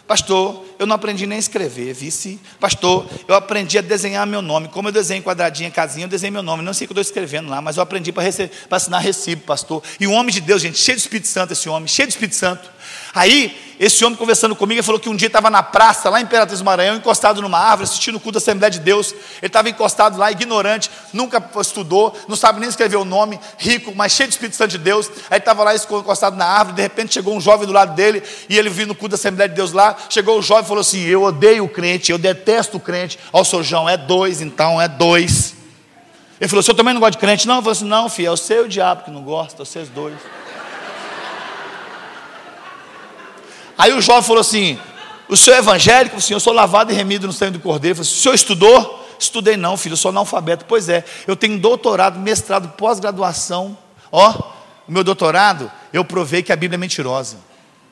Pastor, eu não aprendi nem a escrever, vice. Pastor, eu aprendi a desenhar meu nome. Como eu desenho quadradinha, casinha, eu desenho meu nome. Não sei o que eu estou escrevendo lá, mas eu aprendi para assinar recibo, pastor. E um homem de Deus, gente, cheio de Espírito Santo, esse homem, cheio de Espírito Santo. Aí, esse homem conversando comigo, ele falou que um dia estava na praça, lá em Imperatriz do Maranhão, encostado numa árvore, assistindo o culto da Assembleia de Deus. Ele estava encostado lá, ignorante, nunca estudou, não sabe nem escrever o nome, rico, mas cheio de Espírito Santo de Deus. Aí estava lá encostado na árvore, de repente chegou um jovem do lado dele, e ele viu no culto da Assembleia de Deus lá. Chegou o jovem e falou assim: Eu odeio o crente, eu detesto o crente. Ó, o seu João, é dois então, é dois. Ele falou: o senhor também não gosta de crente? Não, eu falei assim: não, filho, é o seu diabo que não gosta, vocês dois. Aí o jovem falou assim: o senhor é evangélico? Sim, eu sou lavado e remido no sangue do cordeiro. Falei, o senhor estudou? Estudei não, filho, eu sou analfabeto. Pois é, eu tenho doutorado, mestrado, pós-graduação. Ó, o meu doutorado, eu provei que a Bíblia é mentirosa.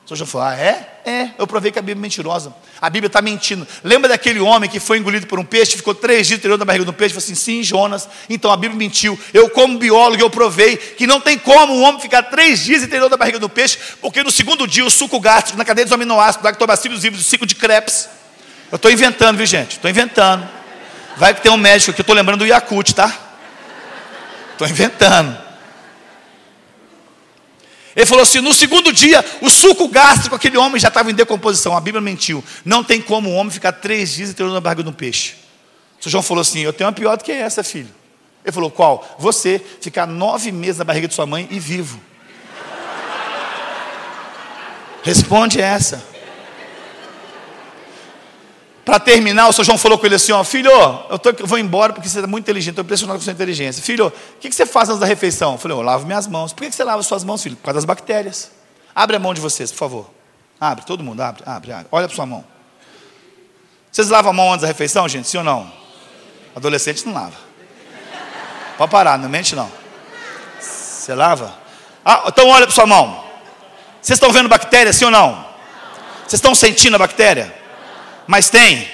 O senhor já falou, ah, é? É, eu provei que a Bíblia é mentirosa. A Bíblia está mentindo. Lembra daquele homem que foi engolido por um peixe, ficou três dias interior da barriga do peixe? Falou assim, sim, Jonas. Então a Bíblia mentiu. Eu, como biólogo, eu provei que não tem como um homem ficar três dias interior da barriga do peixe, porque no segundo dia o suco gástrico, na cadeia dos aminoácidos, lactobacillus vivos, o ciclo de Krebs. Eu estou inventando, viu gente? Estou inventando. Vai que tem um médico aqui, eu estou lembrando do Yakut, tá? Estou inventando. Ele falou assim: no segundo dia, o suco gástrico, aquele homem já estava em decomposição. A Bíblia mentiu. Não tem como um homem ficar três dias inteiro na barriga de um peixe. O João falou assim: Eu tenho uma pior do que essa, filho. Ele falou: Qual? Você ficar nove meses na barriga de sua mãe e vivo. Responde essa. Para terminar, o Sr. João falou com ele assim: ó, Filho, eu, tô, eu vou embora porque você é muito inteligente, estou impressionado com sua inteligência. Filho, o que, que, você faz antes da refeição? Eu falei: Eu lavo minhas mãos. Por que, que você lava suas mãos, filho? Por causa das bactérias. Abre a mão de vocês, por favor. Abre, todo mundo, abre, abre, abre. Olha para sua mão. Vocês lavam a mão antes da refeição, gente? Sim ou não? Adolescente não lava. Pode parar, não mente não. Você lava? Ah, então olha para sua mão. Vocês estão vendo bactéria, sim ou não? Vocês estão sentindo a bactéria? Mas tem?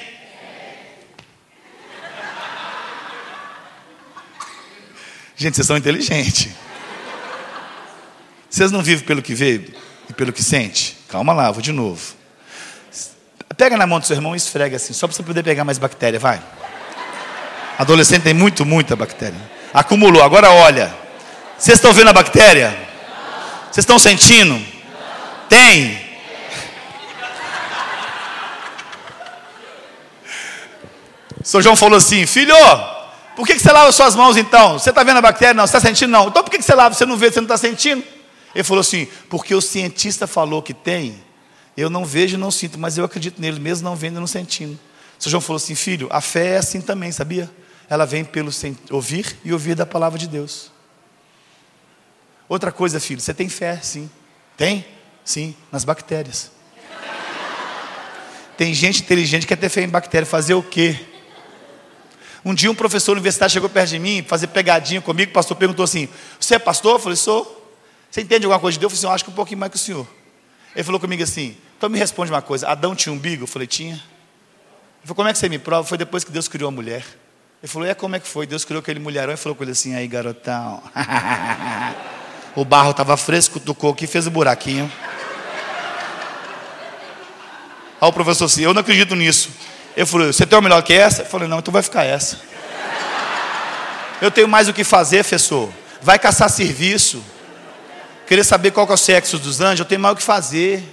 Gente, vocês são inteligentes. Vocês não vivem pelo que vê e pelo que sente? Calma lá, vou de novo. Pega na mão do seu irmão e esfrega assim, só para você poder pegar mais bactéria, vai. Adolescente tem muito, muita bactéria. Acumulou, agora olha. Vocês estão vendo a bactéria? Vocês estão sentindo? Tem? São João falou assim: Filho, por que, você lava suas mãos então? Você está vendo a bactéria? Não. Você está sentindo? Não. Então por que, você lava? Você não vê, você não está sentindo? Ele falou assim: Porque o cientista falou que tem, eu não vejo não sinto, mas eu acredito nele, mesmo não vendo e não sentindo. São João falou assim: Filho, a fé é assim também, sabia? Ela vem pelo ouvir e ouvir da palavra de Deus. Outra coisa, filho, você tem fé, sim. Tem? Sim, nas bactérias. Tem gente inteligente que quer ter fé em bactéria. Fazer o quê? Um dia um professor universitário chegou perto de mim, fazer pegadinha comigo, o pastor perguntou assim: Você é pastor? Eu falei, sou. Você entende alguma coisa de Deus? Eu falei assim, eu acho que um pouquinho mais que o senhor. Ele falou comigo assim: Então me responde uma coisa: Adão tinha umbigo? Eu falei, tinha. Ele falou, como é que você me prova? Foi depois que Deus criou a mulher. Ele falou, é como é que foi? Deus criou aquele mulherão e falou com ele assim, aí garotão. o barro estava fresco, tocou aqui fez o um buraquinho. Aí o professor assim, eu não acredito nisso. Eu falei, você tem uma melhor que essa? Eu falei, não, então vai ficar essa. Eu tenho mais o que fazer, professor. Vai caçar serviço. Querer saber qual é o sexo dos anjos, eu tenho mais o que fazer.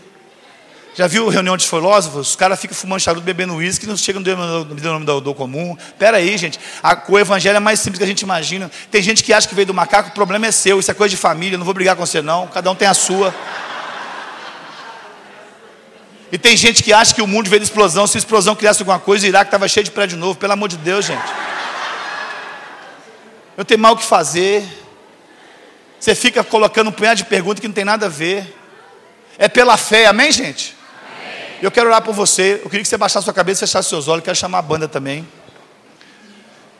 Já viu reunião de filósofos? Os caras ficam fumando charuto, bebendo uísque, não chegam no nome do, do comum. Pera aí, gente. A, o evangelho é mais simples que a gente imagina. Tem gente que acha que veio do macaco, o problema é seu. Isso é coisa de família, não vou brigar com você não. Cada um tem a sua. E tem gente que acha que o mundo veio de explosão. Se explosão criasse alguma coisa, o Iraque estava cheio de prédio novo. Pelo amor de Deus, gente. Eu tenho mal o que fazer. Você fica colocando um punhado de perguntas que não tem nada a ver. É pela fé, amém, gente? Amém. Eu quero orar por você. Eu queria que você baixasse sua cabeça e fechasse seus olhos. Eu quero chamar a banda também.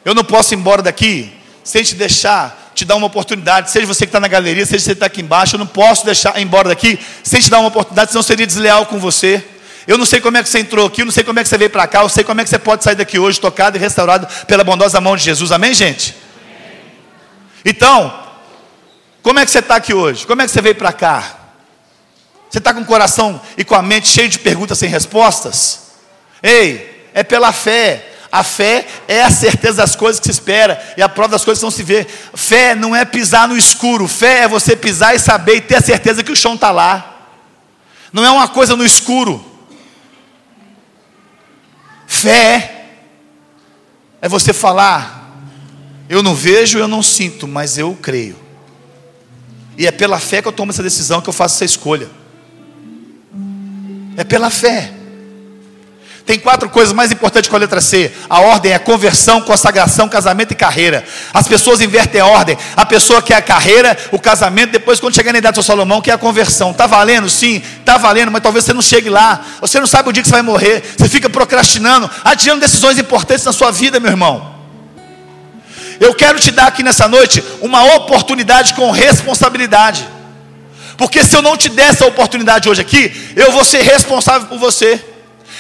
Eu não posso ir embora daqui sem te deixar, te dar uma oportunidade. Seja você que está na galeria, seja você que está aqui embaixo. Eu não posso deixar embora daqui sem te dar uma oportunidade, senão seria desleal com você. Eu não sei como é que você entrou aqui, eu não sei como é que você veio para cá, eu sei como é que você pode sair daqui hoje tocado e restaurado pela bondosa mão de Jesus. Amém, gente? Então, como é que você está aqui hoje? Como é que você veio para cá? Você está com o coração e com a mente cheio de perguntas sem respostas? Ei, é pela fé. A fé é a certeza das coisas que se espera e a prova das coisas que não se vê. Fé não é pisar no escuro. Fé é você pisar e saber e ter a certeza que o chão está lá. Não é uma coisa no escuro. Fé é você falar: eu não vejo, eu não sinto, mas eu creio. E é pela fé que eu tomo essa decisão, que eu faço essa escolha. É pela fé. Tem quatro coisas mais importantes com a letra C. A ordem é conversão, consagração, casamento e carreira. As pessoas invertem a ordem. A pessoa quer a carreira, o casamento, depois quando chegar na idade do Salomão, quer a conversão. Está valendo? Sim, está valendo, mas talvez você não chegue lá. Você não sabe o dia que você vai morrer. Você fica procrastinando, adiando decisões importantes na sua vida, meu irmão. Eu quero te dar aqui nessa noite uma oportunidade com responsabilidade. Porque se eu não te der essa oportunidade hoje aqui, eu vou ser responsável por você.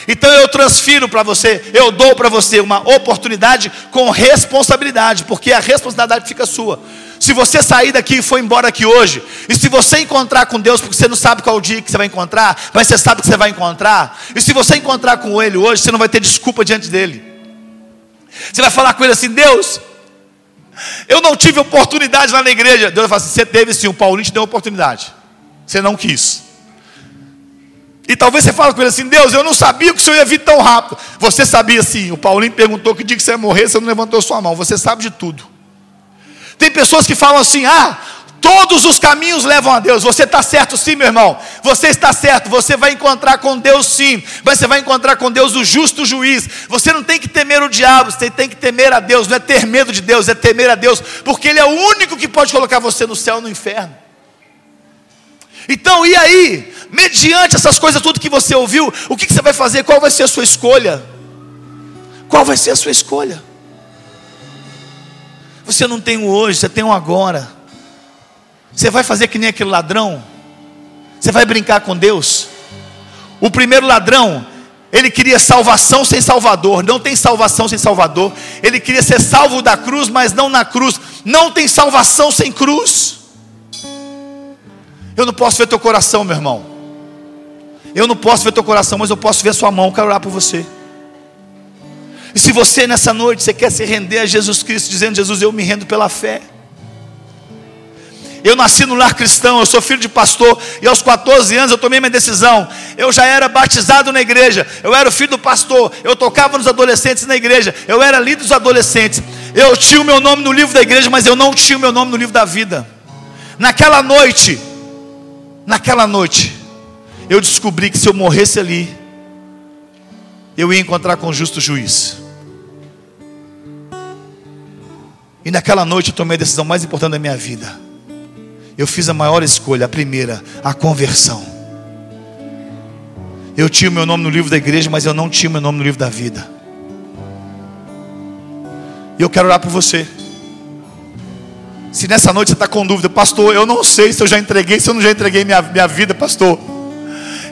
Então eu transfiro para você, eu dou para você uma oportunidade com responsabilidade, porque a responsabilidade fica sua. Se você sair daqui e for embora aqui hoje, e se você encontrar com Deus, porque você não sabe qual dia que você vai encontrar, mas você sabe que você vai encontrar, e se você encontrar com Ele hoje, você não vai ter desculpa diante dele. Você vai falar com Ele assim: Deus, eu não tive oportunidade lá na igreja. Deus vai falar assim: Você teve sim, o Paulinho te deu oportunidade, você não quis. E talvez você fale com ele assim: Deus, eu não sabia que o senhor ia vir tão rápido. Você sabia sim. O Paulinho perguntou que dia que você ia morrer, você não levantou sua mão. Você sabe de tudo. Tem pessoas que falam assim: ah, todos os caminhos levam a Deus. Você está certo sim, meu irmão. Você está certo. Você vai encontrar com Deus sim. Você vai encontrar com Deus o justo juiz. Você não tem que temer o diabo, você tem que temer a Deus. Não é ter medo de Deus, é temer a Deus. Porque Ele é o único que pode colocar você no céu ou no inferno. Então, e aí? Mediante essas coisas, tudo que você ouviu, o que, você vai fazer? Qual vai ser a sua escolha? Qual vai ser a sua escolha? Você não tem o hoje, você tem o agora. Você vai fazer que nem aquele ladrão? Você vai brincar com Deus? O primeiro ladrão, ele queria salvação sem Salvador, não tem salvação sem Salvador. Ele queria ser salvo da cruz, mas não na cruz. Não tem salvação sem cruz. Eu não posso ver teu coração, meu irmão. Eu não posso ver teu coração, mas eu posso ver sua mão. Quero orar por você. E se você nessa noite você quer se render a Jesus Cristo, dizendo: Jesus, eu me rendo pela fé. Eu nasci no lar cristão, eu sou filho de pastor, e aos 14 anos eu tomei minha decisão. Eu já era batizado na igreja, eu era o filho do pastor, eu tocava nos adolescentes na igreja, eu era líder dos adolescentes. Eu tinha o meu nome no livro da igreja, mas eu não tinha o meu nome no livro da vida. Naquela noite, naquela noite, eu descobri que se eu morresse ali, eu ia encontrar com o justo juiz. E naquela noite eu tomei a decisão mais importante da minha vida. Eu fiz a maior escolha, a primeira, a conversão. Eu tinha o meu nome no livro da igreja, mas eu não tinha o meu nome no livro da vida. E eu quero orar por você. Se nessa noite você está com dúvida, pastor, eu não sei se eu já entreguei, se eu não já entreguei minha, minha vida, pastor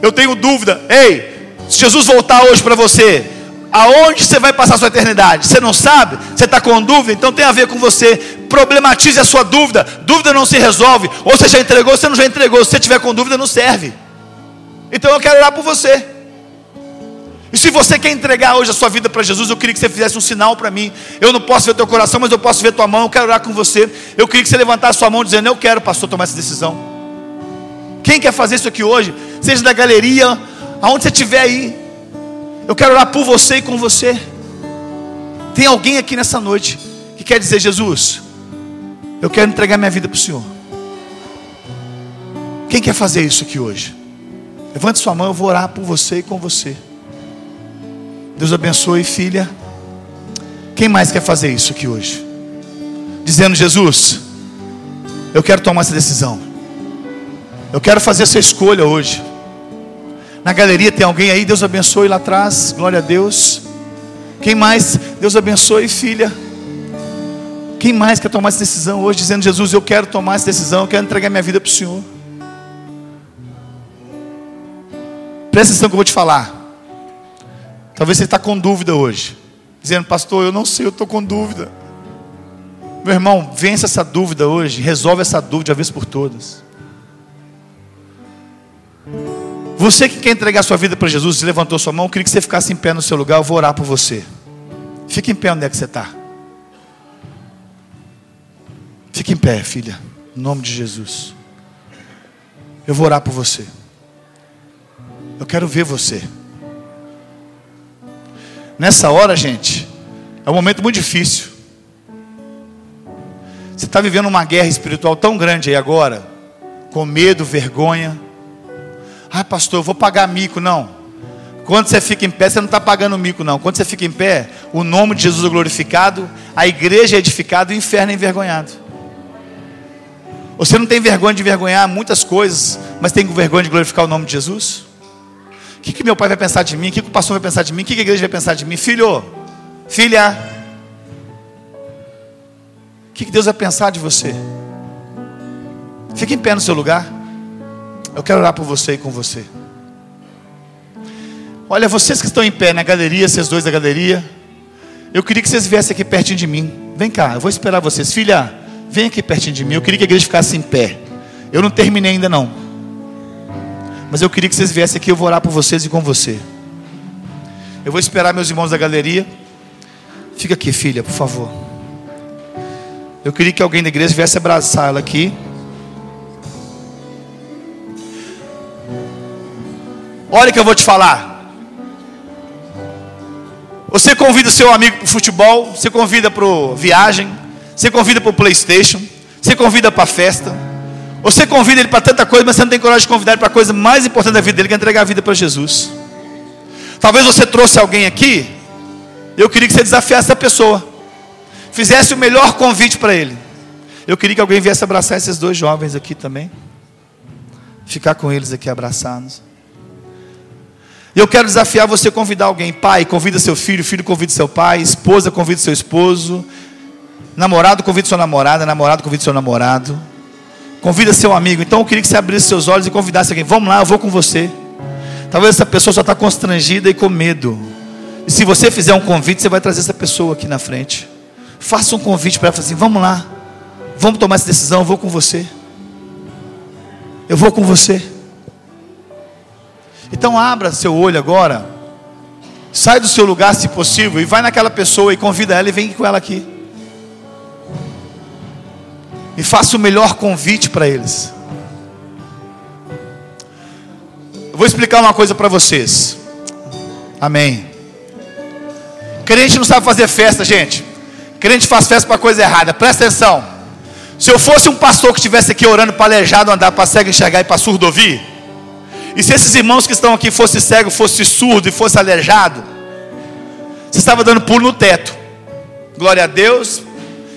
eu tenho dúvida. Ei, se Jesus voltar hoje para você, aonde você vai passar a sua eternidade? Você não sabe? Você está com dúvida? Então tem a ver com você. Problematize a sua dúvida. Dúvida não se resolve. Ou você já entregou, ou você não já entregou. Se você tiver com dúvida, não serve. Então eu quero orar por você. E se você quer entregar hoje a sua vida para Jesus, eu queria que você fizesse um sinal para mim. Eu não posso ver teu coração, mas eu posso ver tua mão. Eu quero orar com você. Eu queria que você levantasse sua mão dizendo: Eu quero, pastor, tomar essa decisão. Quem quer fazer isso aqui hoje? Seja da galeria, aonde você estiver aí. Eu quero orar por você e com você. Tem alguém aqui nessa noite que quer dizer: Jesus, eu quero entregar minha vida para o Senhor. Quem quer fazer isso aqui hoje? Levante sua mão, eu vou orar por você e com você. Deus abençoe, filha. Quem mais quer fazer isso aqui hoje? Dizendo: Jesus, eu quero tomar essa decisão. Eu quero fazer essa escolha hoje. Na galeria tem alguém aí, Deus abençoe lá atrás, glória a Deus. Quem mais? Deus abençoe, filha. Quem mais quer tomar essa decisão hoje, dizendo: Jesus, eu quero tomar essa decisão, eu quero entregar minha vida para o Senhor. Presta atenção que eu vou te falar. Talvez você está com dúvida hoje, dizendo, pastor, eu não sei, eu estou com dúvida. Meu irmão, vence essa dúvida hoje, resolve essa dúvida de uma vez por todas. Você que quer entregar sua vida para Jesus, levantou sua mão, eu queria que você ficasse em pé no seu lugar, eu vou orar por você. Fique em pé onde é que você está. Fique em pé, filha, em nome de Jesus. Eu vou orar por você. Eu quero ver você. Nessa hora, gente, é um momento muito difícil. Você está vivendo uma guerra espiritual tão grande aí agora, com medo, vergonha. Ah, pastor, eu vou pagar mico. Não. Quando você fica em pé, você não está pagando mico, não. Quando você fica em pé, o nome de Jesus é glorificado, a igreja é edificada e o inferno é envergonhado. Você não tem vergonha de envergonhar muitas coisas, mas tem vergonha de glorificar o nome de Jesus? O que, que meu pai vai pensar de mim? O que, que o pastor vai pensar de mim? O que, que a igreja vai pensar de mim? Filho, filha, o que, que Deus vai pensar de você? Fique em pé no seu lugar. Eu quero orar por você e com você. Olha, vocês que estão em pé na galeria, vocês dois da galeria, eu queria que vocês viessem aqui pertinho de mim. Vem cá, eu vou esperar vocês. Filha, vem aqui pertinho de mim. Eu queria que a igreja ficasse em pé. Eu não terminei ainda não. Mas eu queria que vocês viessem aqui, eu vou orar por vocês e com você. Eu vou esperar meus irmãos da galeria. Fica aqui, filha, por favor. Eu queria que alguém da igreja viesse abraçar ela aqui. Olha que eu vou te falar. Você convida seu amigo para o futebol, você convida para viagem, você convida para o Playstation, você convida para festa, você convida ele para tanta coisa, mas você não tem coragem de convidar ele para a coisa mais importante da vida dele, que é entregar a vida para Jesus. Talvez você trouxe alguém aqui, eu queria que você desafiasse essa pessoa, fizesse o melhor convite para ele. Eu queria que alguém viesse abraçar esses dois jovens aqui também, ficar com eles aqui abraçados. Eu quero desafiar você a convidar alguém. Pai, convida seu filho, filho convida seu pai, esposa convida seu esposo, namorado convida sua namorada, namorado convida seu namorado. Convida seu amigo. Então eu queria que você abrisse seus olhos e convidasse alguém. Vamos lá, eu vou com você. Talvez essa pessoa só está constrangida e com medo. E se você fizer um convite, você vai trazer essa pessoa aqui na frente. Faça um convite para ela assim: vamos lá, vamos tomar essa decisão, eu vou com você. Eu vou com você. Então abra seu olho agora. Sai do seu lugar, se possível, e vai naquela pessoa e convida ela e vem com ela aqui. E faça o melhor convite para eles. Eu vou explicar uma coisa para vocês. Amém. Crente não sabe fazer festa, gente. Crente faz festa para coisa errada. Presta atenção. Se eu fosse um pastor que estivesse aqui orando para aleijado andar, para cego enxergar e para surdo ouvir, e se esses irmãos que estão aqui fosse cego, fosse surdo e fosse aleijado, você estava dando pulo no teto. Glória a Deus.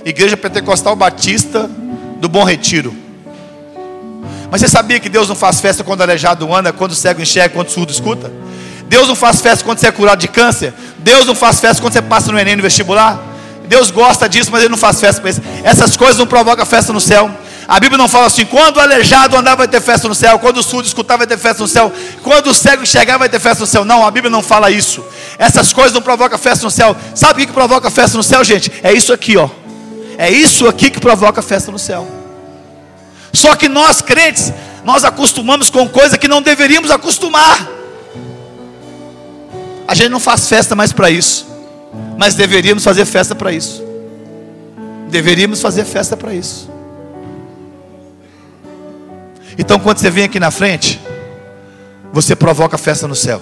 Igreja Pentecostal Batista do Bom Retiro. Mas você sabia que Deus não faz festa quando o aleijado anda, quando o cego enxerga, quando o surdo escuta? Deus não faz festa quando você é curado de câncer? Deus não faz festa quando você passa no Enem no vestibular? Deus gosta disso, mas Ele não faz festa para isso. Essas coisas não provocam festa no céu. A Bíblia não fala assim: quando o aleijado andar, vai ter festa no céu. Quando o surdo escutar, vai ter festa no céu. Quando o cego enxergar, vai ter festa no céu. Não, a Bíblia não fala isso. Essas coisas não provocam festa no céu. Sabe o que provoca festa no céu, gente? É isso aqui, ó. É isso aqui que provoca festa no céu. Só que nós crentes, nós acostumamos com coisa que não deveríamos acostumar. A gente não faz festa mais para isso, mas deveríamos fazer festa para isso. Deveríamos fazer festa para isso. Então, quando você vem aqui na frente, você provoca festa no céu.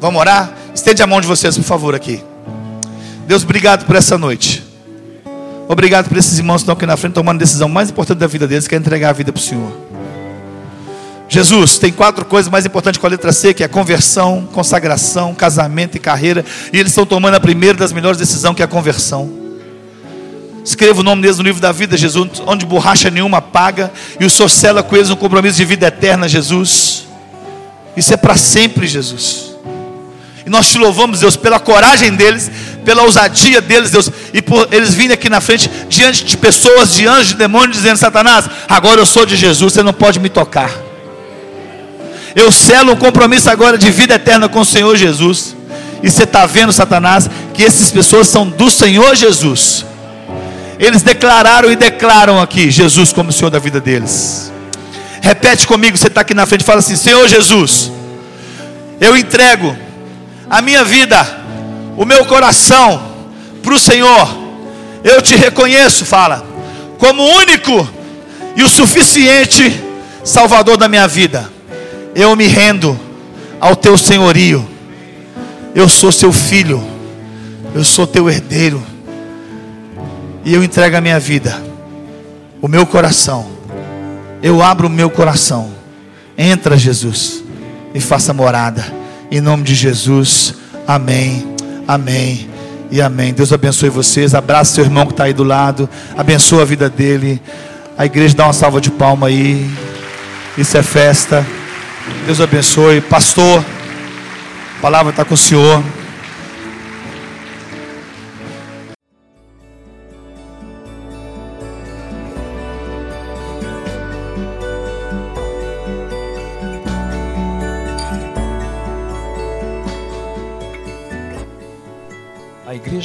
Vamos orar? Estende a mão de vocês, por favor, aqui. Deus, obrigado por essa noite. Obrigado por esses irmãos que estão aqui na frente tomando a decisão mais importante da vida deles, que é entregar a vida para o Senhor. Jesus, tem quatro coisas mais importantes com a letra C, que é conversão, consagração, casamento e carreira. E eles estão tomando a primeira das melhores decisões, que é a conversão. Escreva o nome deles no livro da vida, Jesus, onde borracha nenhuma paga, e o Senhor sela com eles um compromisso de vida eterna, Jesus. Isso é para sempre, Jesus. E nós te louvamos, Deus, pela coragem deles, pela ousadia deles, Deus, e por eles virem aqui na frente, diante de pessoas, de anjos, de demônios, dizendo: Satanás, agora eu sou de Jesus, você não pode me tocar. Eu selo um compromisso agora de vida eterna com o Senhor Jesus. E você está vendo, Satanás, que essas pessoas são do Senhor Jesus. Eles declararam e declaram aqui Jesus como o Senhor da vida deles. Repete comigo, você está aqui na frente, fala assim: Senhor Jesus, eu entrego a minha vida, o meu coração para o Senhor. Eu te reconheço, fala, como único e o suficiente Salvador da minha vida. Eu me rendo ao teu senhorio. Eu sou seu filho. Eu sou teu herdeiro e eu entrego a minha vida, o meu coração. Eu abro o meu coração. Entra, Jesus, e faça morada. Em nome de Jesus. Amém. Amém. E amém. Deus abençoe vocês. Abraça seu irmão que está aí do lado. Abençoa a vida dele. A igreja dá uma salva de palma aí. Isso é festa. Deus abençoe. Pastor, a palavra está com o senhor.